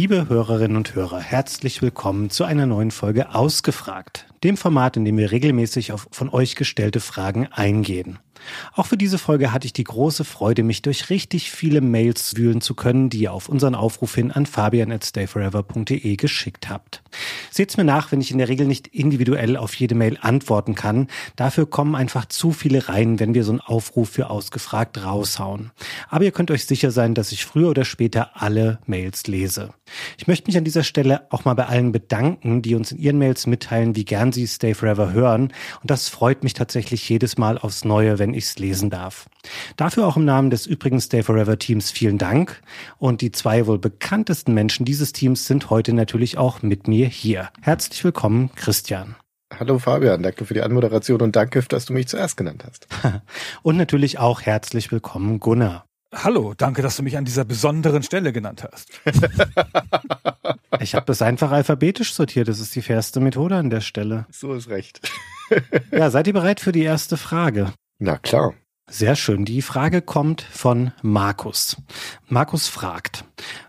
Liebe Hörerinnen und Hörer, herzlich willkommen zu einer neuen Folge Ausgefragt, dem Format, in dem wir regelmäßig auf von euch gestellte Fragen eingehen. Auch für diese Folge hatte ich die große Freude, mich durch richtig viele Mails wühlen zu können, die ihr auf unseren Aufruf hin an fabian at stayforever.de geschickt habt. Seht's mir nach, wenn ich in der Regel nicht individuell auf jede Mail antworten kann. Dafür kommen einfach zu viele rein, wenn wir so einen Aufruf für ausgefragt raushauen. Aber ihr könnt euch sicher sein, dass ich früher oder später alle Mails lese. Ich möchte mich an dieser Stelle auch mal bei allen bedanken, die uns in ihren Mails mitteilen, wie gern sie Stay Forever hören. Und das freut mich tatsächlich jedes Mal aufs Neue, wenn ich es lesen darf. Dafür auch im Namen des übrigen Stay Forever Teams vielen Dank. Und die zwei wohl bekanntesten Menschen dieses Teams sind heute natürlich auch mit mir hier. Herzlich willkommen, Christian. Hallo Fabian, danke für die Anmoderation und danke, dass du mich zuerst genannt hast. und natürlich auch herzlich willkommen, Gunnar. Hallo, danke, dass du mich an dieser besonderen Stelle genannt hast. ich habe das einfach alphabetisch sortiert. Das ist die fairste Methode an der Stelle. So ist recht. ja, seid ihr bereit für die erste Frage? Na klar. Sehr schön. Die Frage kommt von Markus. Markus fragt,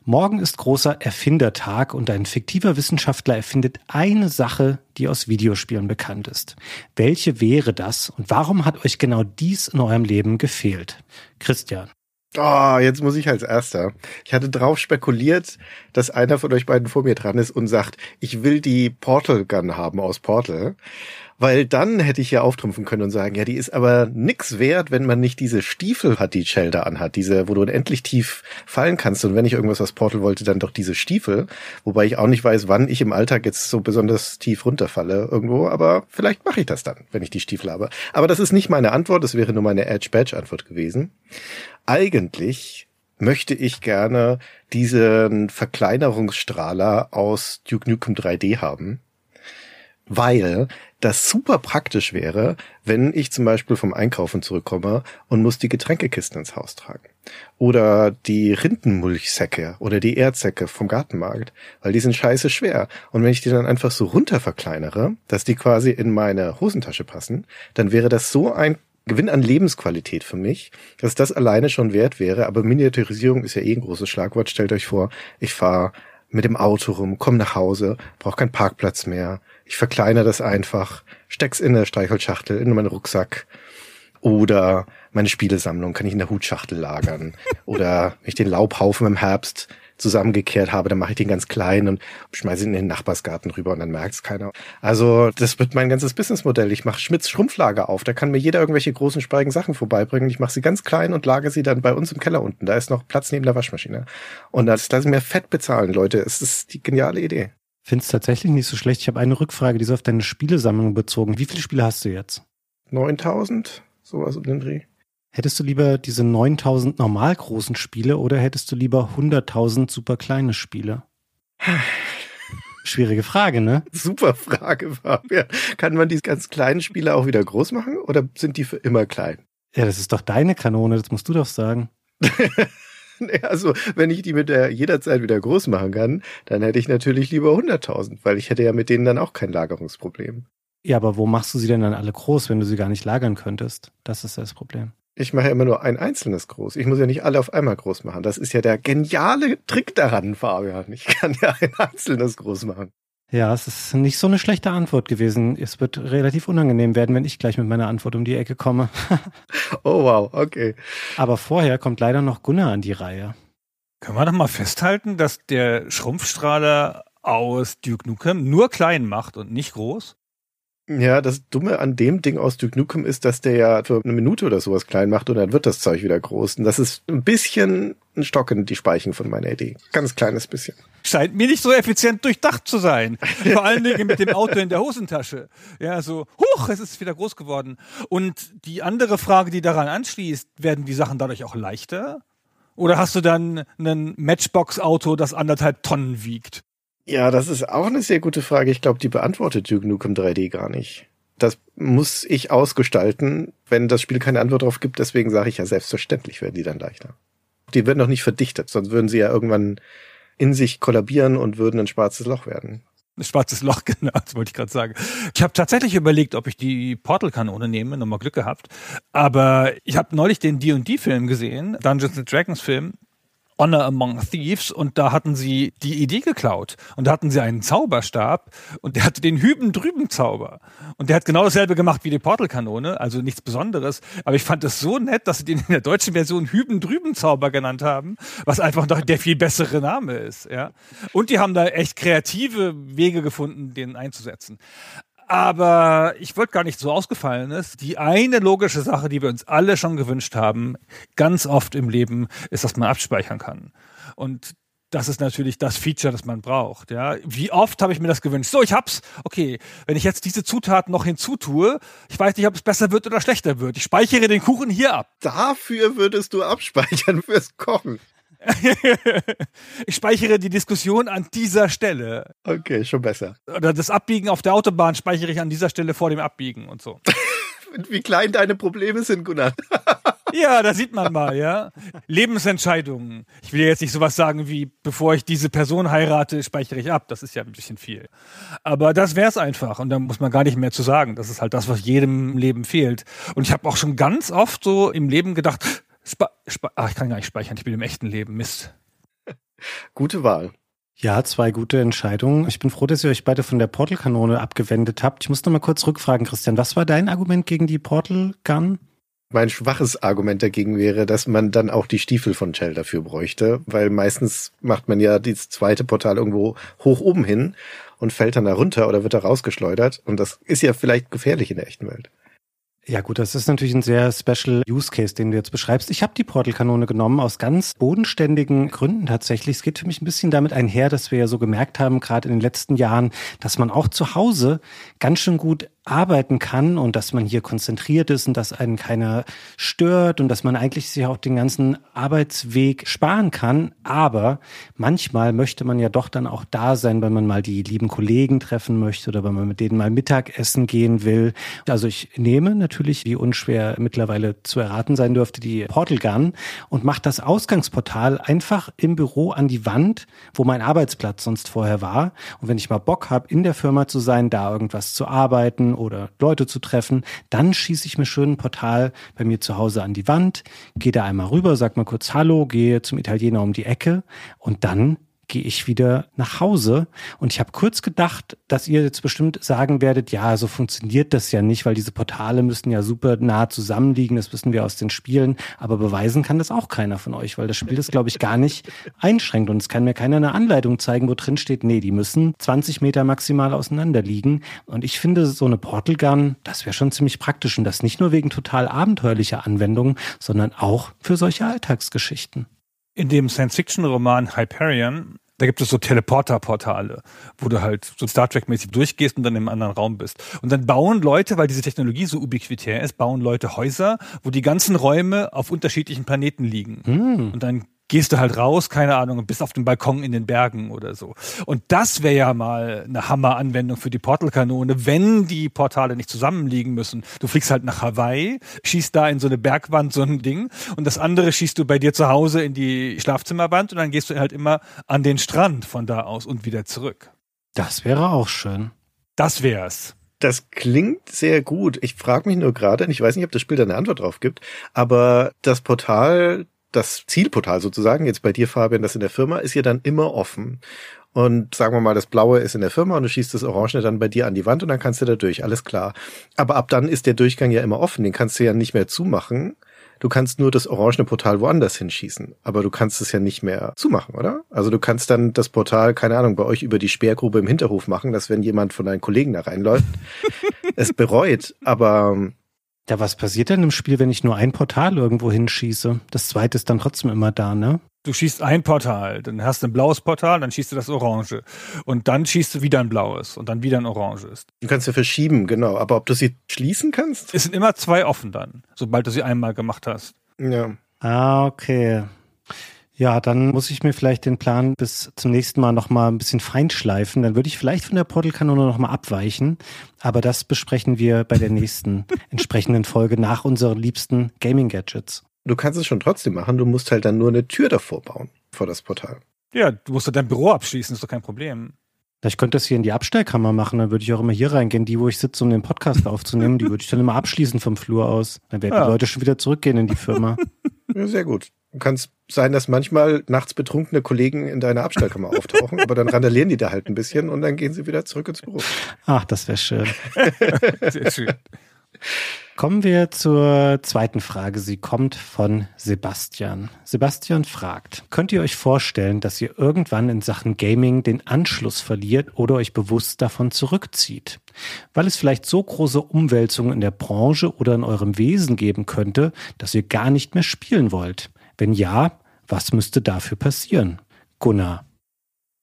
morgen ist großer Erfindertag und ein fiktiver Wissenschaftler erfindet eine Sache, die aus Videospielen bekannt ist. Welche wäre das und warum hat euch genau dies in eurem Leben gefehlt? Christian. Oh, jetzt muss ich als Erster. Ich hatte drauf spekuliert, dass einer von euch beiden vor mir dran ist und sagt, ich will die Portal Gun haben aus Portal. Weil dann hätte ich ja auftrumpfen können und sagen, ja, die ist aber nix wert, wenn man nicht diese Stiefel hat, die Shelter anhat, diese, wo du unendlich tief fallen kannst. Und wenn ich irgendwas aus Portal wollte, dann doch diese Stiefel. Wobei ich auch nicht weiß, wann ich im Alltag jetzt so besonders tief runterfalle irgendwo. Aber vielleicht mache ich das dann, wenn ich die Stiefel habe. Aber das ist nicht meine Antwort. Das wäre nur meine Edge-Badge-Antwort gewesen. Eigentlich möchte ich gerne diesen Verkleinerungsstrahler aus Duke Nukem 3D haben weil das super praktisch wäre, wenn ich zum Beispiel vom Einkaufen zurückkomme und muss die Getränkekisten ins Haus tragen. Oder die Rindenmulchsäcke oder die Erdsäcke vom Gartenmarkt, weil die sind scheiße schwer. Und wenn ich die dann einfach so runter verkleinere, dass die quasi in meine Hosentasche passen, dann wäre das so ein Gewinn an Lebensqualität für mich, dass das alleine schon wert wäre. Aber Miniaturisierung ist ja eh ein großes Schlagwort. Stellt euch vor, ich fahre mit dem Auto rum, komme nach Hause, brauche keinen Parkplatz mehr, ich verkleinere das einfach, steck's in eine Streichholzschachtel, in meinen Rucksack. Oder meine Spielesammlung kann ich in der Hutschachtel lagern. Oder wenn ich den Laubhaufen im Herbst zusammengekehrt habe, dann mache ich den ganz klein und schmeiße ihn in den Nachbarsgarten rüber und dann merkt's keiner. Also das wird mein ganzes Businessmodell. Ich mache Schmitz Schrumpflager auf. Da kann mir jeder irgendwelche großen, spreurigen Sachen vorbeibringen. Ich mache sie ganz klein und lagere sie dann bei uns im Keller unten. Da ist noch Platz neben der Waschmaschine. Und das lassen mir fett bezahlen, Leute. Es ist die geniale Idee. Finde es tatsächlich nicht so schlecht. Ich habe eine Rückfrage, die ist auf deine Spielesammlung bezogen. Wie viele Spiele hast du jetzt? 9000, sowas um den Dreh. Hättest du lieber diese 9000 normal großen Spiele oder hättest du lieber 100.000 super kleine Spiele? Schwierige Frage, ne? Super Frage, Fabian. Kann man die ganz kleinen Spiele auch wieder groß machen oder sind die für immer klein? Ja, das ist doch deine Kanone, das musst du doch sagen. Also, wenn ich die mit der jederzeit wieder groß machen kann, dann hätte ich natürlich lieber 100.000, weil ich hätte ja mit denen dann auch kein Lagerungsproblem. Ja, aber wo machst du sie denn dann alle groß, wenn du sie gar nicht lagern könntest? Das ist das Problem. Ich mache ja immer nur ein einzelnes groß. Ich muss ja nicht alle auf einmal groß machen. Das ist ja der geniale Trick daran, Fabian. Ich kann ja ein einzelnes groß machen. Ja, es ist nicht so eine schlechte Antwort gewesen. Es wird relativ unangenehm werden, wenn ich gleich mit meiner Antwort um die Ecke komme. oh wow, okay. Aber vorher kommt leider noch Gunnar an die Reihe. Können wir doch mal festhalten, dass der Schrumpfstrahler aus Duke Nukem nur klein macht und nicht groß? Ja, das Dumme an dem Ding aus Duke Nukem ist, dass der ja für eine Minute oder sowas klein macht und dann wird das Zeug wieder groß. Und das ist ein bisschen ein Stock in die Speichen von meiner Idee. Ganz kleines bisschen. Scheint mir nicht so effizient durchdacht zu sein. Vor allen Dingen mit dem Auto in der Hosentasche. Ja, so, huch, es ist wieder groß geworden. Und die andere Frage, die daran anschließt, werden die Sachen dadurch auch leichter? Oder hast du dann ein Matchbox-Auto, das anderthalb Tonnen wiegt? Ja, das ist auch eine sehr gute Frage. Ich glaube, die beantwortet Duke Nukem 3D gar nicht. Das muss ich ausgestalten, wenn das Spiel keine Antwort darauf gibt. Deswegen sage ich ja, selbstverständlich werden die dann leichter. Die werden noch nicht verdichtet, sonst würden sie ja irgendwann in sich kollabieren und würden ein schwarzes Loch werden. Ein schwarzes Loch, genau, das wollte ich gerade sagen. Ich habe tatsächlich überlegt, ob ich die Portal-Kanone nehme, nochmal Glück gehabt. Aber ich habe neulich den D&D-Film gesehen, Dungeons and Dragons-Film, Honor Among Thieves und da hatten sie die Idee geklaut und da hatten sie einen Zauberstab und der hatte den hüben drüben Zauber und der hat genau dasselbe gemacht wie die Portalkanone, also nichts Besonderes, aber ich fand es so nett, dass sie den in der deutschen Version hüben drüben Zauber genannt haben, was einfach noch der viel bessere Name ist, ja. Und die haben da echt kreative Wege gefunden, den einzusetzen. Aber ich wollte gar nicht so ausgefallen ist. Die eine logische Sache, die wir uns alle schon gewünscht haben, ganz oft im Leben, ist, dass man abspeichern kann. Und das ist natürlich das Feature, das man braucht. Ja, wie oft habe ich mir das gewünscht? So, ich hab's. Okay, wenn ich jetzt diese Zutaten noch hinzutue, ich weiß nicht, ob es besser wird oder schlechter wird. Ich speichere den Kuchen hier ab. Dafür würdest du abspeichern fürs Kochen. ich speichere die Diskussion an dieser Stelle. Okay, schon besser. Oder das Abbiegen auf der Autobahn speichere ich an dieser Stelle vor dem Abbiegen und so. Wie klein deine Probleme sind, Gunnar. ja, da sieht man mal, ja. Lebensentscheidungen. Ich will jetzt nicht sowas sagen wie, bevor ich diese Person heirate, speichere ich ab. Das ist ja ein bisschen viel. Aber das wär's einfach. Und da muss man gar nicht mehr zu sagen. Das ist halt das, was jedem Leben fehlt. Und ich habe auch schon ganz oft so im Leben gedacht, Spa Spa Ach, ich kann gar nicht speichern, ich bin im echten Leben. Mist. Gute Wahl. Ja, zwei gute Entscheidungen. Ich bin froh, dass ihr euch beide von der Portal-Kanone abgewendet habt. Ich muss noch mal kurz rückfragen, Christian, was war dein Argument gegen die Portal-Gun? Mein schwaches Argument dagegen wäre, dass man dann auch die Stiefel von Shell dafür bräuchte, weil meistens macht man ja dieses zweite Portal irgendwo hoch oben hin und fällt dann da runter oder wird da rausgeschleudert. Und das ist ja vielleicht gefährlich in der echten Welt. Ja gut, das ist natürlich ein sehr special Use Case, den du jetzt beschreibst. Ich habe die Portal-Kanone genommen aus ganz bodenständigen Gründen tatsächlich. Es geht für mich ein bisschen damit einher, dass wir ja so gemerkt haben, gerade in den letzten Jahren, dass man auch zu Hause ganz schön gut arbeiten kann und dass man hier konzentriert ist und dass einen keiner stört und dass man eigentlich sich auch den ganzen Arbeitsweg sparen kann. Aber manchmal möchte man ja doch dann auch da sein, wenn man mal die lieben Kollegen treffen möchte oder wenn man mit denen mal Mittagessen gehen will. Also ich nehme natürlich, wie unschwer mittlerweile zu erraten sein dürfte, die Portal Gun und mache das Ausgangsportal einfach im Büro an die Wand, wo mein Arbeitsplatz sonst vorher war. Und wenn ich mal Bock habe, in der Firma zu sein, da irgendwas zu arbeiten, oder Leute zu treffen. Dann schieße ich mir schön ein Portal bei mir zu Hause an die Wand, gehe da einmal rüber, sag mal kurz Hallo, gehe zum Italiener um die Ecke und dann gehe ich wieder nach Hause. Und ich habe kurz gedacht, dass ihr jetzt bestimmt sagen werdet, ja, so funktioniert das ja nicht, weil diese Portale müssen ja super nah zusammenliegen, das wissen wir aus den Spielen. Aber beweisen kann das auch keiner von euch, weil das Spiel das, glaube ich, gar nicht einschränkt. Und es kann mir keiner eine Anleitung zeigen, wo drin steht, nee, die müssen 20 Meter maximal auseinander liegen. Und ich finde, so eine Portal Gun, das wäre schon ziemlich praktisch. Und das nicht nur wegen total abenteuerlicher Anwendungen, sondern auch für solche Alltagsgeschichten. In dem Science-Fiction-Roman Hyperion da gibt es so Teleporter-Portale, wo du halt so Star Trek-mäßig durchgehst und dann im anderen Raum bist. Und dann bauen Leute, weil diese Technologie so ubiquitär ist, bauen Leute Häuser, wo die ganzen Räume auf unterschiedlichen Planeten liegen. Mm. Und dann gehst du halt raus, keine Ahnung, und bist auf dem Balkon in den Bergen oder so. Und das wäre ja mal eine Hammer-Anwendung für die Portalkanone, wenn die Portale nicht zusammenliegen müssen. Du fliegst halt nach Hawaii, schießt da in so eine Bergwand so ein Ding und das andere schießt du bei dir zu Hause in die Schlafzimmerwand und dann gehst du halt immer an den Strand von da aus und wieder zurück. Das wäre auch schön. Das wär's. Das klingt sehr gut. Ich frage mich nur gerade, ich weiß nicht, ob das Spiel da eine Antwort drauf gibt, aber das Portal das Zielportal sozusagen, jetzt bei dir, Fabian, das in der Firma, ist ja dann immer offen. Und sagen wir mal, das Blaue ist in der Firma und du schießt das Orange dann bei dir an die Wand und dann kannst du da durch, alles klar. Aber ab dann ist der Durchgang ja immer offen, den kannst du ja nicht mehr zumachen. Du kannst nur das orangene Portal woanders hinschießen, aber du kannst es ja nicht mehr zumachen, oder? Also du kannst dann das Portal, keine Ahnung, bei euch über die Sperrgrube im Hinterhof machen, dass wenn jemand von deinen Kollegen da reinläuft, es bereut, aber ja, was passiert denn im Spiel, wenn ich nur ein Portal irgendwo hinschieße? Das zweite ist dann trotzdem immer da, ne? Du schießt ein Portal, dann hast du ein blaues Portal, dann schießt du das orange. Und dann schießt du wieder ein blaues und dann wieder ein oranges. Du kannst ja verschieben, genau. Aber ob du sie schließen kannst? Es sind immer zwei offen dann, sobald du sie einmal gemacht hast. Ja. Ah, okay. Ja, dann muss ich mir vielleicht den Plan bis zum nächsten Mal nochmal ein bisschen feinschleifen. Dann würde ich vielleicht von der Portalkanone nochmal abweichen. Aber das besprechen wir bei der nächsten entsprechenden Folge nach unseren liebsten Gaming-Gadgets. Du kannst es schon trotzdem machen, du musst halt dann nur eine Tür davor bauen, vor das Portal. Ja, du musst dein Büro abschließen, ist doch kein Problem. Ich könnte das hier in die Abstellkammer machen, dann würde ich auch immer hier reingehen, die, wo ich sitze, um den Podcast aufzunehmen, die würde ich dann immer abschließen vom Flur aus. Dann werden ja. die Leute schon wieder zurückgehen in die Firma. Ja, sehr gut. Kann es sein, dass manchmal nachts betrunkene Kollegen in deiner Abstellkammer auftauchen, aber dann randalieren die da halt ein bisschen und dann gehen sie wieder zurück ins Büro. Ach, das wäre schön. Sehr schön. Kommen wir zur zweiten Frage. Sie kommt von Sebastian. Sebastian fragt, könnt ihr euch vorstellen, dass ihr irgendwann in Sachen Gaming den Anschluss verliert oder euch bewusst davon zurückzieht? Weil es vielleicht so große Umwälzungen in der Branche oder in eurem Wesen geben könnte, dass ihr gar nicht mehr spielen wollt. Wenn ja, was müsste dafür passieren? Gunnar.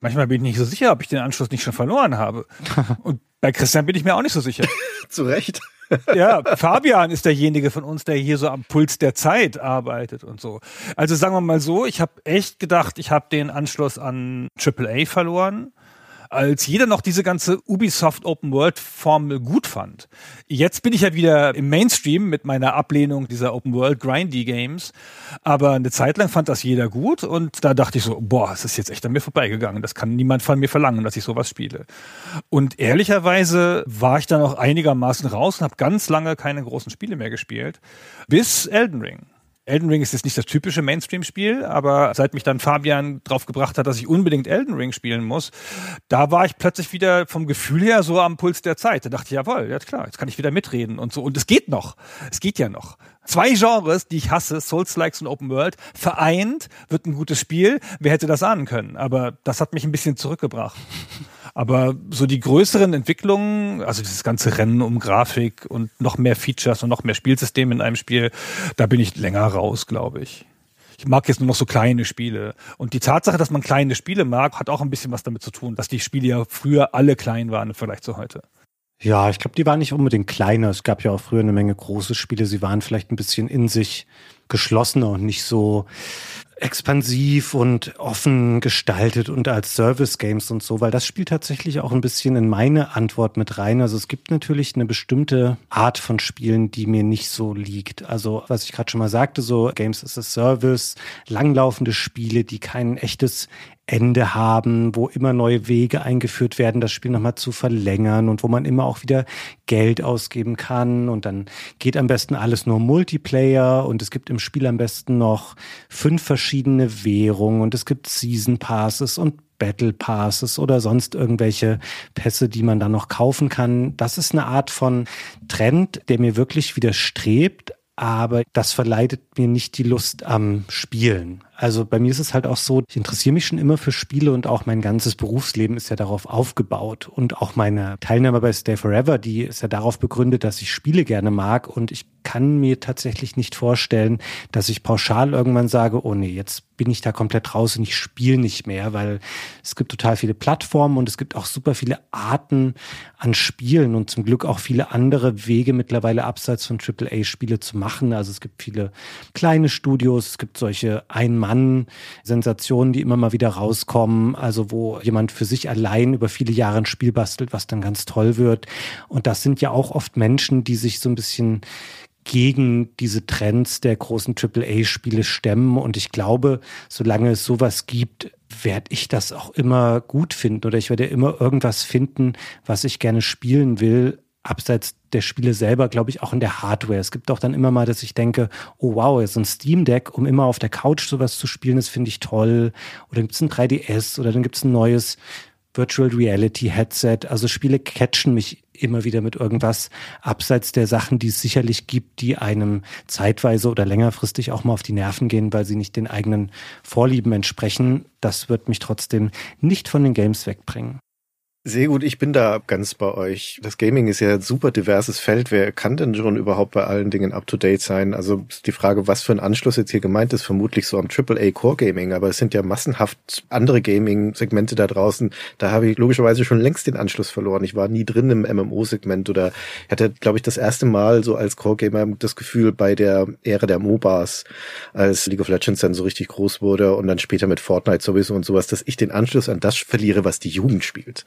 Manchmal bin ich nicht so sicher, ob ich den Anschluss nicht schon verloren habe. Und bei Christian bin ich mir auch nicht so sicher. Zu Recht ja, Fabian ist derjenige von uns, der hier so am Puls der Zeit arbeitet und so. Also sagen wir mal so, ich habe echt gedacht, ich habe den Anschluss an AAA verloren als jeder noch diese ganze Ubisoft Open World Formel gut fand. Jetzt bin ich ja wieder im Mainstream mit meiner Ablehnung dieser Open World Grindy Games, aber eine Zeit lang fand das jeder gut und da dachte ich so, boah, es ist jetzt echt an mir vorbeigegangen. Das kann niemand von mir verlangen, dass ich sowas spiele. Und ehrlicherweise war ich da noch einigermaßen raus und habe ganz lange keine großen Spiele mehr gespielt, bis Elden Ring. Elden Ring ist jetzt nicht das typische Mainstream-Spiel, aber seit mich dann Fabian drauf gebracht hat, dass ich unbedingt Elden Ring spielen muss, da war ich plötzlich wieder vom Gefühl her so am Puls der Zeit. Da dachte ich, jawohl, ja klar, jetzt kann ich wieder mitreden und so. Und es geht noch. Es geht ja noch. Zwei Genres, die ich hasse, Souls-Likes und Open World, vereint, wird ein gutes Spiel. Wer hätte das ahnen können? Aber das hat mich ein bisschen zurückgebracht. Aber so die größeren Entwicklungen, also dieses ganze Rennen um Grafik und noch mehr Features und noch mehr Spielsysteme in einem Spiel, da bin ich länger raus, glaube ich. Ich mag jetzt nur noch so kleine Spiele. Und die Tatsache, dass man kleine Spiele mag, hat auch ein bisschen was damit zu tun, dass die Spiele ja früher alle klein waren im Vergleich zu heute. Ja, ich glaube, die waren nicht unbedingt kleiner. Es gab ja auch früher eine Menge große Spiele. Sie waren vielleicht ein bisschen in sich geschlossener und nicht so expansiv und offen gestaltet und als Service Games und so, weil das spielt tatsächlich auch ein bisschen in meine Antwort mit rein. Also es gibt natürlich eine bestimmte Art von Spielen, die mir nicht so liegt. Also was ich gerade schon mal sagte, so Games as a Service, langlaufende Spiele, die kein echtes Ende haben, wo immer neue Wege eingeführt werden, das Spiel nochmal zu verlängern und wo man immer auch wieder Geld ausgeben kann und dann geht am besten alles nur Multiplayer und es gibt im Spiel am besten noch fünf verschiedene Währungen und es gibt Season Passes und Battle Passes oder sonst irgendwelche Pässe, die man dann noch kaufen kann. Das ist eine Art von Trend, der mir wirklich widerstrebt, aber das verleitet mir nicht die Lust am Spielen. Also bei mir ist es halt auch so, ich interessiere mich schon immer für Spiele und auch mein ganzes Berufsleben ist ja darauf aufgebaut. Und auch meine Teilnahme bei Stay Forever, die ist ja darauf begründet, dass ich Spiele gerne mag und ich kann mir tatsächlich nicht vorstellen, dass ich pauschal irgendwann sage, oh nee, jetzt bin ich da komplett raus und ich spiele nicht mehr, weil es gibt total viele Plattformen und es gibt auch super viele Arten an Spielen und zum Glück auch viele andere Wege mittlerweile abseits von AAA-Spiele zu machen. Also es gibt viele kleine Studios, es gibt solche Ein-Mann-Sensationen, die immer mal wieder rauskommen, also wo jemand für sich allein über viele Jahre ein Spiel bastelt, was dann ganz toll wird. Und das sind ja auch oft Menschen, die sich so ein bisschen gegen diese Trends der großen AAA-Spiele stemmen. Und ich glaube, solange es sowas gibt, werde ich das auch immer gut finden oder ich werde immer irgendwas finden, was ich gerne spielen will. Abseits der Spiele selber, glaube ich, auch in der Hardware. Es gibt auch dann immer mal, dass ich denke, oh wow, so ein Steam Deck, um immer auf der Couch sowas zu spielen, das finde ich toll. Oder gibt es ein 3DS oder dann gibt es ein neues Virtual Reality Headset. Also Spiele catchen mich immer wieder mit irgendwas abseits der Sachen, die es sicherlich gibt, die einem zeitweise oder längerfristig auch mal auf die Nerven gehen, weil sie nicht den eigenen Vorlieben entsprechen. Das wird mich trotzdem nicht von den Games wegbringen. Sehr gut, ich bin da ganz bei euch. Das Gaming ist ja ein super diverses Feld. Wer kann denn schon überhaupt bei allen Dingen up-to-date sein? Also die Frage, was für ein Anschluss jetzt hier gemeint ist, vermutlich so am AAA Core Gaming, aber es sind ja massenhaft andere Gaming-Segmente da draußen. Da habe ich logischerweise schon längst den Anschluss verloren. Ich war nie drin im MMO-Segment oder hatte, glaube ich, das erste Mal so als Core-Gamer das Gefühl bei der Ära der MOBAs, als League of Legends dann so richtig groß wurde und dann später mit Fortnite sowieso und sowas, dass ich den Anschluss an das verliere, was die Jugend spielt.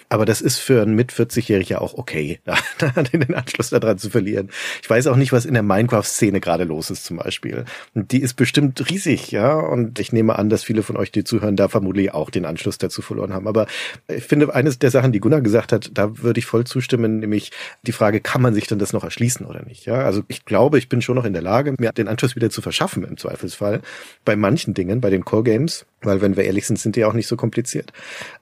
Aber das ist für einen mit 40-Jähriger auch okay, da, den Anschluss daran zu verlieren. Ich weiß auch nicht, was in der Minecraft-Szene gerade los ist zum Beispiel. Die ist bestimmt riesig, ja. Und ich nehme an, dass viele von euch, die zuhören, da vermutlich auch den Anschluss dazu verloren haben. Aber ich finde, eines der Sachen, die Gunnar gesagt hat, da würde ich voll zustimmen, nämlich die Frage, kann man sich denn das noch erschließen oder nicht? Ja, also ich glaube, ich bin schon noch in der Lage, mir den Anschluss wieder zu verschaffen im Zweifelsfall. Bei manchen Dingen, bei den Core Games, weil wenn wir ehrlich sind, sind die auch nicht so kompliziert.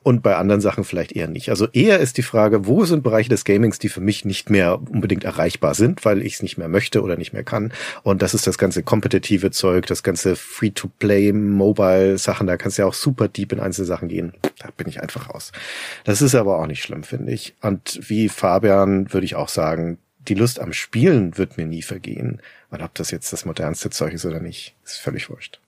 Und bei anderen Sachen vielleicht eher nicht. Also eher ist die Frage, wo sind Bereiche des Gamings, die für mich nicht mehr unbedingt erreichbar sind, weil ich es nicht mehr möchte oder nicht mehr kann. Und das ist das ganze kompetitive Zeug, das ganze Free-to-Play, Mobile-Sachen, da kannst du ja auch super deep in einzelne Sachen gehen. Da bin ich einfach raus. Das ist aber auch nicht schlimm, finde ich. Und wie Fabian würde ich auch sagen, die Lust am Spielen wird mir nie vergehen. Und ob das jetzt das modernste Zeug ist oder nicht, ist völlig wurscht.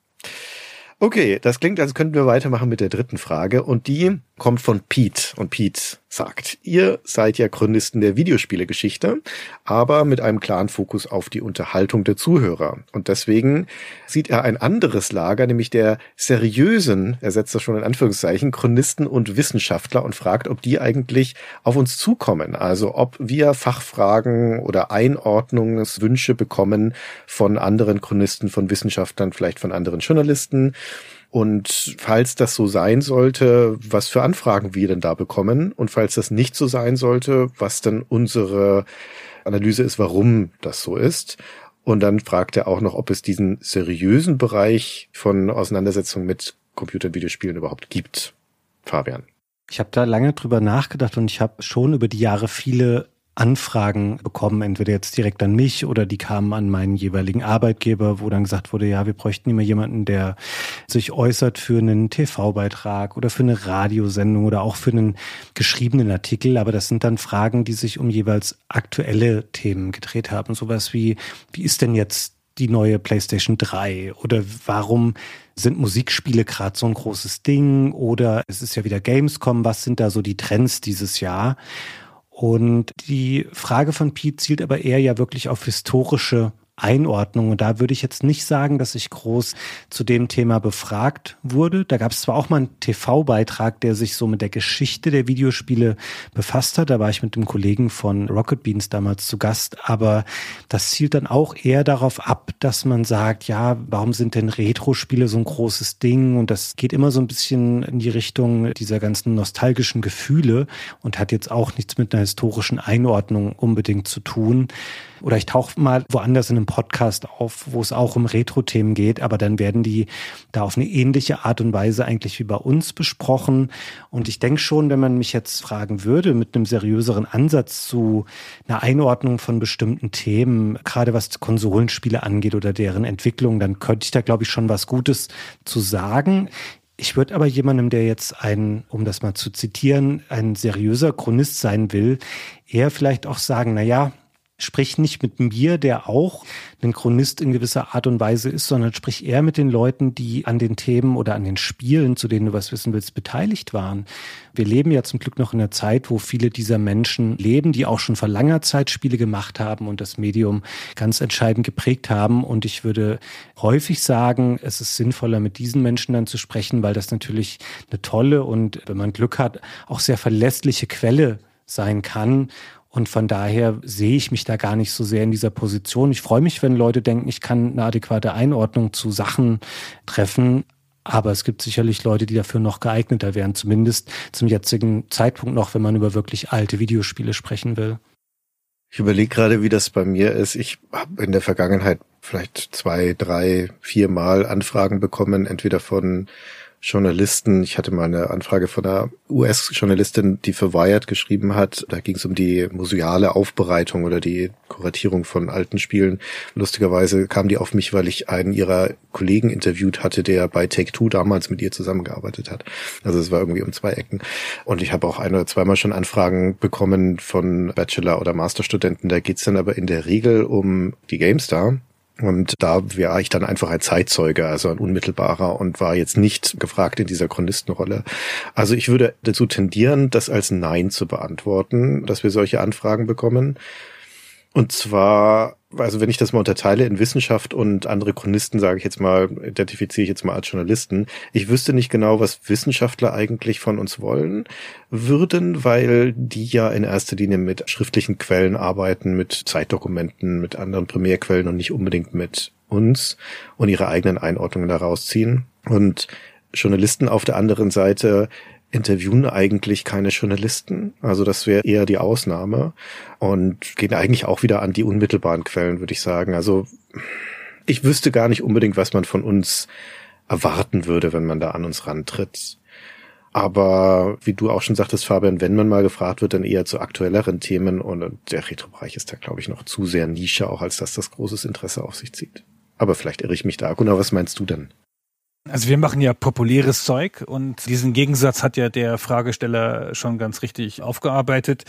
Okay, das klingt, als könnten wir weitermachen mit der dritten Frage. Und die kommt von Pete. Und Pete sagt, ihr seid ja Chronisten der Videospielegeschichte, aber mit einem klaren Fokus auf die Unterhaltung der Zuhörer. Und deswegen sieht er ein anderes Lager, nämlich der seriösen, er setzt das schon in Anführungszeichen, Chronisten und Wissenschaftler und fragt, ob die eigentlich auf uns zukommen. Also ob wir Fachfragen oder Einordnungswünsche bekommen von anderen Chronisten, von Wissenschaftlern, vielleicht von anderen Journalisten und falls das so sein sollte, was für Anfragen wir denn da bekommen? Und falls das nicht so sein sollte, was dann unsere Analyse ist, warum das so ist? Und dann fragt er auch noch, ob es diesen seriösen Bereich von Auseinandersetzung mit Computer- und Videospielen überhaupt gibt. Fabian. Ich habe da lange drüber nachgedacht und ich habe schon über die Jahre viele Anfragen bekommen, entweder jetzt direkt an mich oder die kamen an meinen jeweiligen Arbeitgeber, wo dann gesagt wurde, ja, wir bräuchten immer jemanden, der sich äußert für einen TV-Beitrag oder für eine Radiosendung oder auch für einen geschriebenen Artikel. Aber das sind dann Fragen, die sich um jeweils aktuelle Themen gedreht haben. Sowas wie, wie ist denn jetzt die neue PlayStation 3 oder warum sind Musikspiele gerade so ein großes Ding oder es ist ja wieder Gamescom, was sind da so die Trends dieses Jahr? Und die Frage von Pete zielt aber eher ja wirklich auf historische Einordnung. Und da würde ich jetzt nicht sagen, dass ich groß zu dem Thema befragt wurde. Da gab es zwar auch mal einen TV-Beitrag, der sich so mit der Geschichte der Videospiele befasst hat. Da war ich mit dem Kollegen von Rocket Beans damals zu Gast. Aber das zielt dann auch eher darauf ab, dass man sagt, ja, warum sind denn Retro-Spiele so ein großes Ding? Und das geht immer so ein bisschen in die Richtung dieser ganzen nostalgischen Gefühle und hat jetzt auch nichts mit einer historischen Einordnung unbedingt zu tun. Oder ich tauche mal woanders in einem Podcast auf, wo es auch um Retro-Themen geht, aber dann werden die da auf eine ähnliche Art und Weise eigentlich wie bei uns besprochen. Und ich denke schon, wenn man mich jetzt fragen würde, mit einem seriöseren Ansatz zu einer Einordnung von bestimmten Themen, gerade was Konsolenspiele angeht oder deren Entwicklung, dann könnte ich da, glaube ich, schon was Gutes zu sagen. Ich würde aber jemandem, der jetzt ein, um das mal zu zitieren, ein seriöser Chronist sein will, eher vielleicht auch sagen, na ja, sprich nicht mit mir, der auch ein Chronist in gewisser Art und Weise ist, sondern sprich eher mit den Leuten, die an den Themen oder an den Spielen, zu denen du was wissen willst, beteiligt waren. Wir leben ja zum Glück noch in einer Zeit, wo viele dieser Menschen leben, die auch schon vor langer Zeit Spiele gemacht haben und das Medium ganz entscheidend geprägt haben. Und ich würde häufig sagen, es ist sinnvoller, mit diesen Menschen dann zu sprechen, weil das natürlich eine tolle und, wenn man Glück hat, auch sehr verlässliche Quelle sein kann und von daher sehe ich mich da gar nicht so sehr in dieser Position. Ich freue mich, wenn Leute denken, ich kann eine adäquate Einordnung zu Sachen treffen. Aber es gibt sicherlich Leute, die dafür noch geeigneter wären, zumindest zum jetzigen Zeitpunkt noch, wenn man über wirklich alte Videospiele sprechen will. Ich überlege gerade, wie das bei mir ist. Ich habe in der Vergangenheit vielleicht zwei, drei, vier Mal Anfragen bekommen, entweder von Journalisten. Ich hatte mal eine Anfrage von einer US-Journalistin, die für Wired geschrieben hat. Da ging es um die museale Aufbereitung oder die Kuratierung von alten Spielen. Lustigerweise kam die auf mich, weil ich einen ihrer Kollegen interviewt hatte, der bei Take-Two damals mit ihr zusammengearbeitet hat. Also es war irgendwie um zwei Ecken. Und ich habe auch ein oder zweimal schon Anfragen bekommen von Bachelor- oder Masterstudenten. Da geht's dann aber in der Regel um die GameStar und da war ich dann einfach ein Zeitzeuge, also ein unmittelbarer und war jetzt nicht gefragt in dieser Chronistenrolle. Also ich würde dazu tendieren, das als Nein zu beantworten, dass wir solche Anfragen bekommen. Und zwar, also wenn ich das mal unterteile in Wissenschaft und andere Chronisten, sage ich jetzt mal, identifiziere ich jetzt mal als Journalisten. Ich wüsste nicht genau, was Wissenschaftler eigentlich von uns wollen würden, weil die ja in erster Linie mit schriftlichen Quellen arbeiten, mit Zeitdokumenten, mit anderen Primärquellen und nicht unbedingt mit uns und ihre eigenen Einordnungen daraus ziehen. Und Journalisten auf der anderen Seite interviewen eigentlich keine Journalisten. Also das wäre eher die Ausnahme und gehen eigentlich auch wieder an die unmittelbaren Quellen, würde ich sagen. Also ich wüsste gar nicht unbedingt, was man von uns erwarten würde, wenn man da an uns rantritt. Aber wie du auch schon sagtest, Fabian, wenn man mal gefragt wird, dann eher zu aktuelleren Themen und der Retro-Bereich ist da, glaube ich, noch zu sehr Nische, auch als dass das großes Interesse auf sich zieht. Aber vielleicht irre ich mich da. Gunnar, was meinst du denn? Also wir machen ja populäres Zeug und diesen Gegensatz hat ja der Fragesteller schon ganz richtig aufgearbeitet.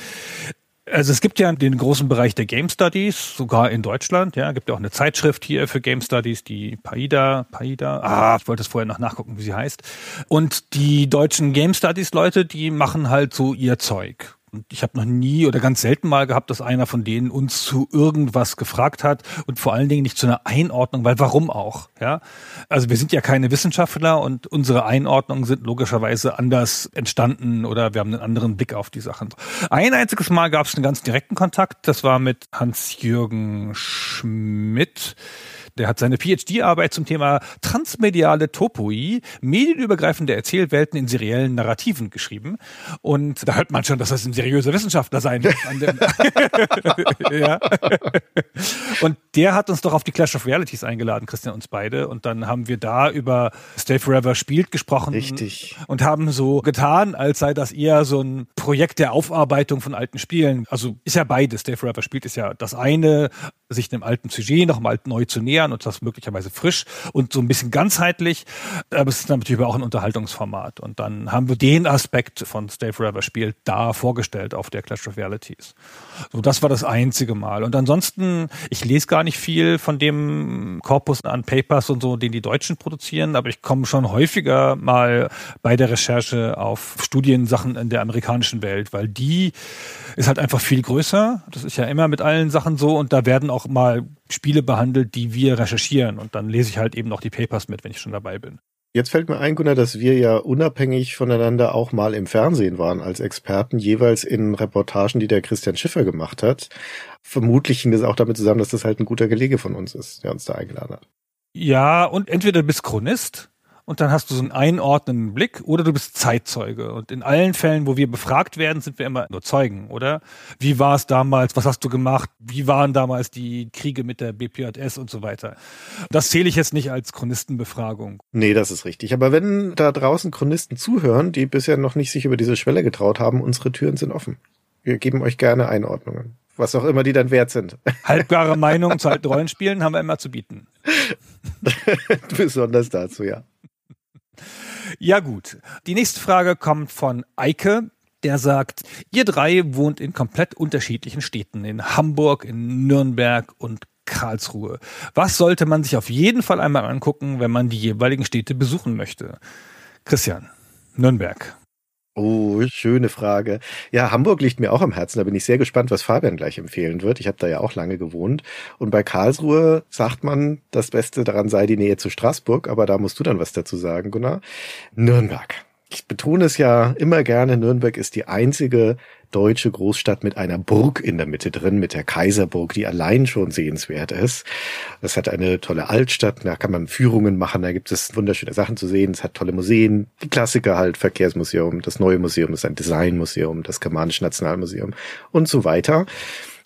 Also es gibt ja den großen Bereich der Game Studies, sogar in Deutschland. Ja, gibt ja auch eine Zeitschrift hier für Game Studies, die Paida, Paida. Ah, ich wollte es vorher noch nachgucken, wie sie heißt. Und die deutschen Game Studies Leute, die machen halt so ihr Zeug. Und ich habe noch nie oder ganz selten mal gehabt, dass einer von denen uns zu irgendwas gefragt hat und vor allen Dingen nicht zu einer Einordnung, weil warum auch? Ja, also wir sind ja keine Wissenschaftler und unsere Einordnungen sind logischerweise anders entstanden oder wir haben einen anderen Blick auf die Sachen. Ein einziges Mal gab es einen ganz direkten Kontakt, das war mit Hans-Jürgen Schmidt der hat seine PhD-Arbeit zum Thema transmediale Topoi, medienübergreifende Erzählwelten in seriellen Narrativen geschrieben. Und da hört man schon, dass das ein seriöser Wissenschaftler sein wird. ja. Und der hat uns doch auf die Clash of Realities eingeladen, Christian uns beide. Und dann haben wir da über Stay Forever spielt gesprochen. Richtig. Und haben so getan, als sei das eher so ein Projekt der Aufarbeitung von alten Spielen. Also ist ja beides. Stay Forever spielt ist ja das eine, sich einem alten Sujet nochmal neu zu nähern nähern und das möglicherweise frisch und so ein bisschen ganzheitlich. Aber es ist natürlich auch ein Unterhaltungsformat. Und dann haben wir den Aspekt von Stay Forever Spiel da vorgestellt auf der Clash of Realities. So, das war das einzige Mal. Und ansonsten, ich lese gar nicht viel von dem Korpus an Papers und so, den die Deutschen produzieren, aber ich komme schon häufiger mal bei der Recherche auf Studiensachen in der amerikanischen Welt, weil die ist halt einfach viel größer. Das ist ja immer mit allen Sachen so und da werden auch mal Spiele behandelt, die wir recherchieren und dann lese ich halt eben noch die Papers mit, wenn ich schon dabei bin. Jetzt fällt mir ein, Gunnar, dass wir ja unabhängig voneinander auch mal im Fernsehen waren als Experten, jeweils in Reportagen, die der Christian Schiffer gemacht hat. Vermutlich hing das auch damit zusammen, dass das halt ein guter Gelege von uns ist, der uns da eingeladen hat. Ja, und entweder du bist Chronist und dann hast du so einen einordnenden Blick oder du bist Zeitzeuge. Und in allen Fällen, wo wir befragt werden, sind wir immer nur Zeugen, oder? Wie war es damals? Was hast du gemacht? Wie waren damals die Kriege mit der BPJS und so weiter? Das zähle ich jetzt nicht als Chronistenbefragung. Nee, das ist richtig. Aber wenn da draußen Chronisten zuhören, die bisher noch nicht sich über diese Schwelle getraut haben, unsere Türen sind offen. Wir geben euch gerne Einordnungen. Was auch immer die dann wert sind. Halbgare Meinungen zu alten Rollenspielen haben wir immer zu bieten. Besonders dazu, ja. Ja gut. Die nächste Frage kommt von Eike. Der sagt, ihr drei wohnt in komplett unterschiedlichen Städten, in Hamburg, in Nürnberg und Karlsruhe. Was sollte man sich auf jeden Fall einmal angucken, wenn man die jeweiligen Städte besuchen möchte? Christian, Nürnberg. Oh, schöne Frage. Ja, Hamburg liegt mir auch am Herzen. Da bin ich sehr gespannt, was Fabian gleich empfehlen wird. Ich habe da ja auch lange gewohnt. Und bei Karlsruhe sagt man, das Beste daran sei die Nähe zu Straßburg. Aber da musst du dann was dazu sagen, Gunnar. Nürnberg. Ich betone es ja immer gerne, Nürnberg ist die einzige deutsche Großstadt mit einer Burg in der Mitte drin, mit der Kaiserburg, die allein schon sehenswert ist. Das hat eine tolle Altstadt, da kann man Führungen machen, da gibt es wunderschöne Sachen zu sehen. Es hat tolle Museen, die Klassiker halt, Verkehrsmuseum, das neue Museum ist ein Designmuseum, das Germanische Nationalmuseum und so weiter.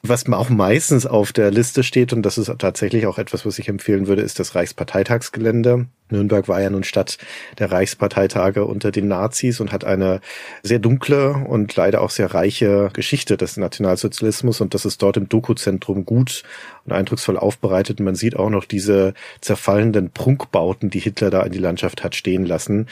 Was auch meistens auf der Liste steht, und das ist tatsächlich auch etwas, was ich empfehlen würde, ist das Reichsparteitagsgelände. Nürnberg war ja nun Stadt der Reichsparteitage unter den Nazis und hat eine sehr dunkle und leider auch sehr reiche Geschichte des Nationalsozialismus und das ist dort im Dokuzentrum gut und eindrucksvoll aufbereitet. Man sieht auch noch diese zerfallenden Prunkbauten, die Hitler da in die Landschaft hat stehen lassen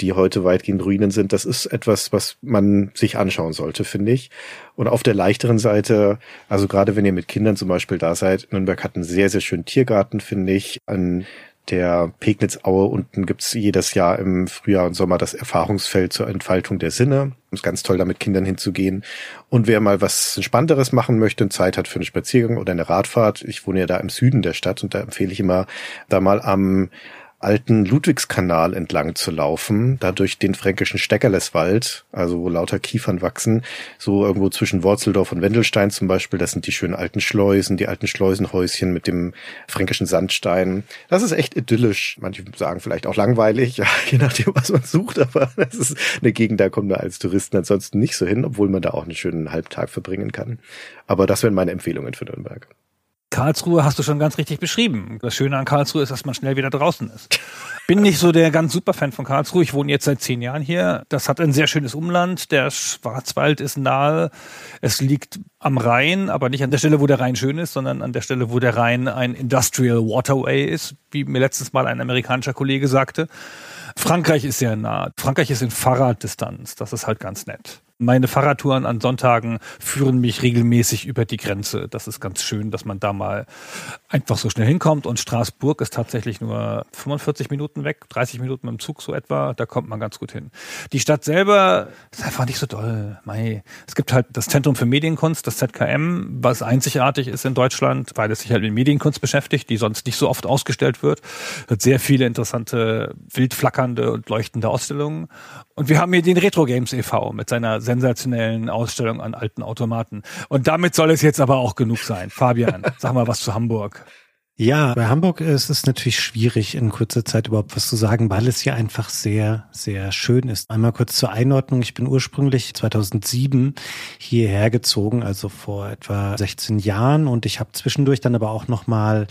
die heute weitgehend Ruinen sind. Das ist etwas, was man sich anschauen sollte, finde ich. Und auf der leichteren Seite, also gerade wenn ihr mit Kindern zum Beispiel da seid, Nürnberg hat einen sehr, sehr schönen Tiergarten, finde ich. An der Pegnitzaue unten gibt's jedes Jahr im Frühjahr und Sommer das Erfahrungsfeld zur Entfaltung der Sinne. Ist ganz toll, da mit Kindern hinzugehen. Und wer mal was Spannenderes machen möchte und Zeit hat für einen Spaziergang oder eine Radfahrt, ich wohne ja da im Süden der Stadt und da empfehle ich immer, da mal am alten Ludwigskanal entlang zu laufen, da durch den fränkischen Steckerleswald, also wo lauter Kiefern wachsen, so irgendwo zwischen Worzeldorf und Wendelstein zum Beispiel, das sind die schönen alten Schleusen, die alten Schleusenhäuschen mit dem fränkischen Sandstein. Das ist echt idyllisch. Manche sagen vielleicht auch langweilig, ja, je nachdem, was man sucht, aber das ist eine Gegend, da kommt man als Touristen ansonsten nicht so hin, obwohl man da auch einen schönen Halbtag verbringen kann. Aber das wären meine Empfehlungen für Nürnberg. Karlsruhe hast du schon ganz richtig beschrieben. Das Schöne an Karlsruhe ist, dass man schnell wieder draußen ist. Bin nicht so der ganz super Fan von Karlsruhe. Ich wohne jetzt seit zehn Jahren hier. Das hat ein sehr schönes Umland. Der Schwarzwald ist nahe. Es liegt am Rhein, aber nicht an der Stelle, wo der Rhein schön ist, sondern an der Stelle, wo der Rhein ein Industrial Waterway ist, wie mir letztes Mal ein amerikanischer Kollege sagte. Frankreich ist sehr nah. Frankreich ist in Fahrraddistanz. Das ist halt ganz nett. Meine Fahrradtouren an Sonntagen führen mich regelmäßig über die Grenze. Das ist ganz schön, dass man da mal einfach so schnell hinkommt. Und Straßburg ist tatsächlich nur 45 Minuten weg, 30 Minuten mit dem Zug so etwa. Da kommt man ganz gut hin. Die Stadt selber ist einfach nicht so doll. Mei. Es gibt halt das Zentrum für Medienkunst, das ZKM, was einzigartig ist in Deutschland, weil es sich halt mit Medienkunst beschäftigt, die sonst nicht so oft ausgestellt wird. Hat sehr viele interessante, wild flackernde und leuchtende Ausstellungen. Und wir haben hier den Retro Games e.V. mit seiner sensationellen Ausstellung an alten Automaten. Und damit soll es jetzt aber auch genug sein. Fabian, sag mal was zu Hamburg. Ja, bei Hamburg ist es natürlich schwierig, in kurzer Zeit überhaupt was zu sagen, weil es hier einfach sehr, sehr schön ist. Einmal kurz zur Einordnung. Ich bin ursprünglich 2007 hierher gezogen, also vor etwa 16 Jahren. Und ich habe zwischendurch dann aber auch nochmal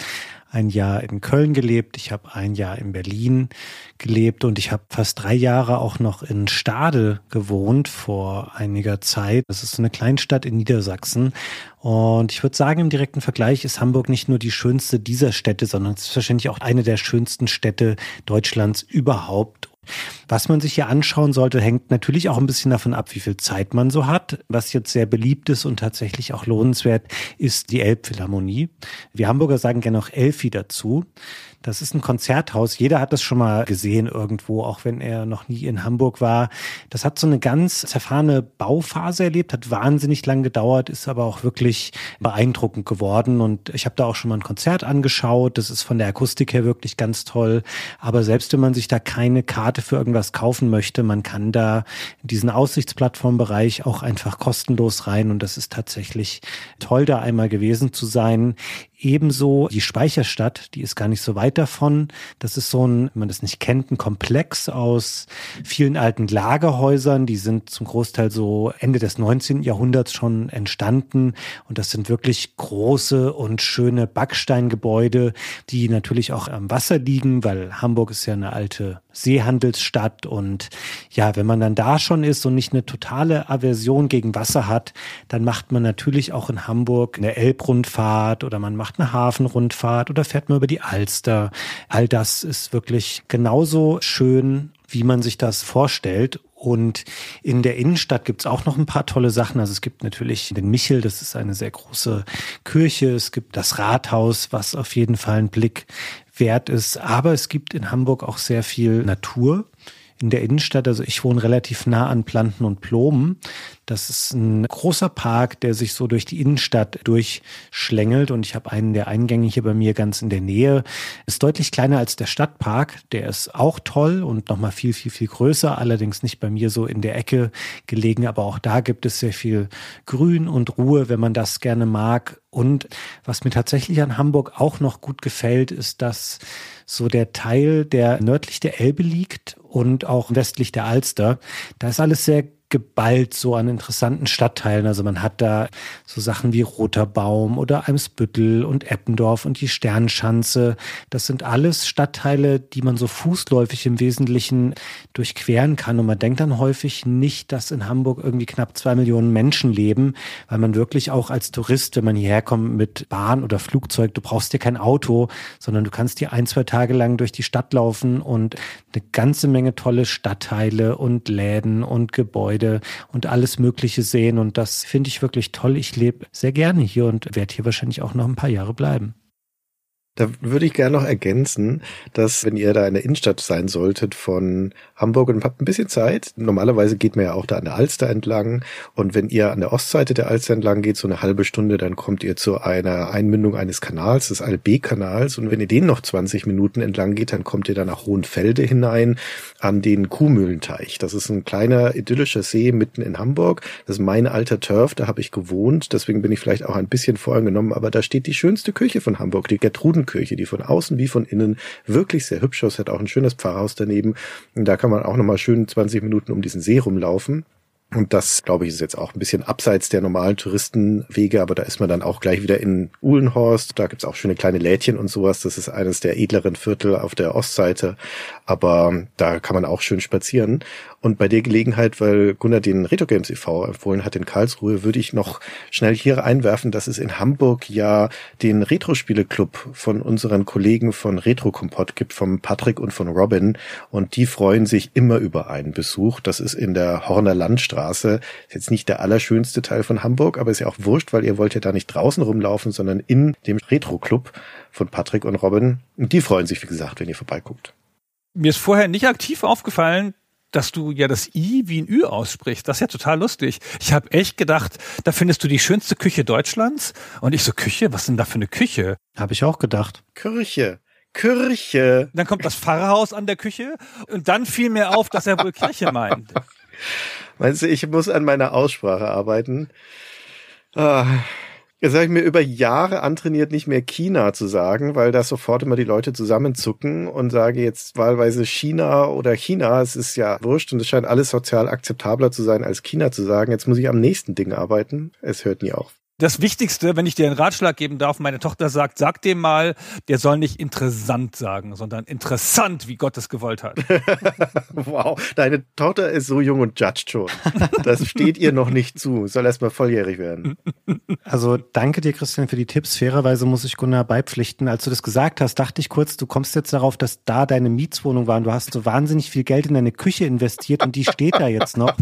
ein Jahr in Köln gelebt, ich habe ein Jahr in Berlin gelebt und ich habe fast drei Jahre auch noch in Stade gewohnt vor einiger Zeit. Das ist eine Kleinstadt in Niedersachsen. Und ich würde sagen, im direkten Vergleich ist Hamburg nicht nur die schönste dieser Städte, sondern es ist wahrscheinlich auch eine der schönsten Städte Deutschlands überhaupt. Was man sich hier anschauen sollte, hängt natürlich auch ein bisschen davon ab, wie viel Zeit man so hat. Was jetzt sehr beliebt ist und tatsächlich auch lohnenswert, ist die Elbphilharmonie. Wir Hamburger sagen gerne auch Elfi dazu. Das ist ein Konzerthaus. Jeder hat das schon mal gesehen irgendwo, auch wenn er noch nie in Hamburg war. Das hat so eine ganz zerfahrene Bauphase erlebt, hat wahnsinnig lang gedauert, ist aber auch wirklich beeindruckend geworden. Und ich habe da auch schon mal ein Konzert angeschaut. Das ist von der Akustik her wirklich ganz toll. Aber selbst wenn man sich da keine Karte für irgendwas kaufen möchte, man kann da in diesen Aussichtsplattformbereich auch einfach kostenlos rein. Und das ist tatsächlich toll, da einmal gewesen zu sein. Ebenso die Speicherstadt, die ist gar nicht so weit davon. Das ist so ein, wenn man das nicht kennt, ein Komplex aus vielen alten Lagerhäusern. Die sind zum Großteil so Ende des 19. Jahrhunderts schon entstanden. Und das sind wirklich große und schöne Backsteingebäude, die natürlich auch am Wasser liegen, weil Hamburg ist ja eine alte Seehandelsstadt. Und ja, wenn man dann da schon ist und nicht eine totale Aversion gegen Wasser hat, dann macht man natürlich auch in Hamburg eine Elbrundfahrt oder man macht macht eine Hafenrundfahrt oder fährt man über die Alster. All das ist wirklich genauso schön, wie man sich das vorstellt. Und in der Innenstadt gibt's auch noch ein paar tolle Sachen. Also es gibt natürlich den Michel, das ist eine sehr große Kirche. Es gibt das Rathaus, was auf jeden Fall ein Blick wert ist. Aber es gibt in Hamburg auch sehr viel Natur in der Innenstadt. Also ich wohne relativ nah an Planten und Blumen. Das ist ein großer Park, der sich so durch die Innenstadt durchschlängelt und ich habe einen der Eingänge hier bei mir ganz in der Nähe. Ist deutlich kleiner als der Stadtpark. Der ist auch toll und nochmal viel, viel, viel größer. Allerdings nicht bei mir so in der Ecke gelegen, aber auch da gibt es sehr viel Grün und Ruhe, wenn man das gerne mag. Und was mir tatsächlich an Hamburg auch noch gut gefällt, ist, dass so der Teil, der nördlich der Elbe liegt und auch westlich der Alster, da ist alles sehr geballt so an interessanten Stadtteilen. Also man hat da so Sachen wie Roter Baum oder Eimsbüttel und Eppendorf und die Sternschanze. Das sind alles Stadtteile, die man so fußläufig im Wesentlichen durchqueren kann. Und man denkt dann häufig nicht, dass in Hamburg irgendwie knapp zwei Millionen Menschen leben, weil man wirklich auch als Tourist, wenn man hierher kommt mit Bahn oder Flugzeug, du brauchst dir kein Auto, sondern du kannst dir ein, zwei Tage lang durch die Stadt laufen und eine ganze Menge tolle Stadtteile und Läden und Gebäude und alles Mögliche sehen. Und das finde ich wirklich toll. Ich lebe sehr gerne hier und werde hier wahrscheinlich auch noch ein paar Jahre bleiben. Da würde ich gerne noch ergänzen, dass wenn ihr da in der Innenstadt sein solltet von Hamburg und habt ein bisschen Zeit, normalerweise geht man ja auch da an der Alster entlang. Und wenn ihr an der Ostseite der Alster entlang geht, so eine halbe Stunde, dann kommt ihr zu einer Einmündung eines Kanals, des ALB-Kanals und wenn ihr den noch 20 Minuten entlang geht, dann kommt ihr da nach Hohenfelde hinein an den Kuhmühlenteich. Das ist ein kleiner idyllischer See mitten in Hamburg. Das ist mein alter Turf, da habe ich gewohnt, deswegen bin ich vielleicht auch ein bisschen vorgenommen, aber da steht die schönste Küche von Hamburg, die Gertruden Kirche, die von außen wie von innen wirklich sehr hübsch aussieht, auch ein schönes Pfarrhaus daneben. Und da kann man auch nochmal schön 20 Minuten um diesen See rumlaufen. Und das, glaube ich, ist jetzt auch ein bisschen abseits der normalen Touristenwege, aber da ist man dann auch gleich wieder in Uhlenhorst. Da gibt's auch schöne kleine Lädchen und sowas. Das ist eines der edleren Viertel auf der Ostseite. Aber da kann man auch schön spazieren. Und bei der Gelegenheit, weil Gunnar den Retro Games e.V. empfohlen hat in Karlsruhe, würde ich noch schnell hier einwerfen, dass es in Hamburg ja den Retro-Spiele-Club von unseren Kollegen von Retro Kompott gibt, vom Patrick und von Robin. Und die freuen sich immer über einen Besuch. Das ist in der Horner Landstraße. Ist jetzt nicht der allerschönste Teil von Hamburg, aber ist ja auch wurscht, weil ihr wollt ja da nicht draußen rumlaufen, sondern in dem Retro-Club von Patrick und Robin. Und die freuen sich, wie gesagt, wenn ihr vorbeiguckt. Mir ist vorher nicht aktiv aufgefallen, dass du ja das I wie ein Ü aussprichst. Das ist ja total lustig. Ich habe echt gedacht, da findest du die schönste Küche Deutschlands. Und ich so, Küche? Was denn da für eine Küche? Habe ich auch gedacht. Kirche. Kirche. Dann kommt das Pfarrhaus an der Küche und dann fiel mir auf, dass er wohl Kirche meint. Meinst du, ich muss an meiner Aussprache arbeiten? Ah, Jetzt habe ich mir über Jahre antrainiert, nicht mehr China zu sagen, weil da sofort immer die Leute zusammenzucken und sage jetzt wahlweise China oder China. Es ist ja wurscht und es scheint alles sozial akzeptabler zu sein, als China zu sagen. Jetzt muss ich am nächsten Ding arbeiten. Es hört nie auf das Wichtigste, wenn ich dir einen Ratschlag geben darf, meine Tochter sagt, sag dem mal, der soll nicht interessant sagen, sondern interessant, wie Gott es gewollt hat. wow, deine Tochter ist so jung und judged schon. Das steht ihr noch nicht zu. Soll erst mal volljährig werden. Also danke dir, Christian, für die Tipps. Fairerweise muss ich Gunnar beipflichten. Als du das gesagt hast, dachte ich kurz, du kommst jetzt darauf, dass da deine Mietswohnung war und du hast so wahnsinnig viel Geld in deine Küche investiert und die steht da jetzt noch.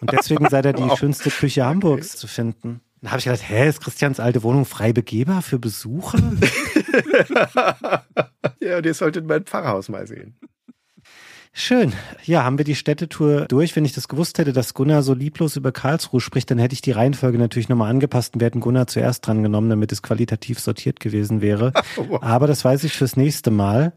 Und deswegen sei da die wow. schönste Küche Hamburgs zu finden. Dann habe ich gedacht, hä, ist Christians alte Wohnung frei begehbar für Besucher? ja, und ihr solltet mein Pfarrhaus mal sehen. Schön. Ja, haben wir die Städtetour durch. Wenn ich das gewusst hätte, dass Gunnar so lieblos über Karlsruhe spricht, dann hätte ich die Reihenfolge natürlich nochmal angepasst und wir hätten Gunnar zuerst dran genommen, damit es qualitativ sortiert gewesen wäre. Aber das weiß ich fürs nächste Mal.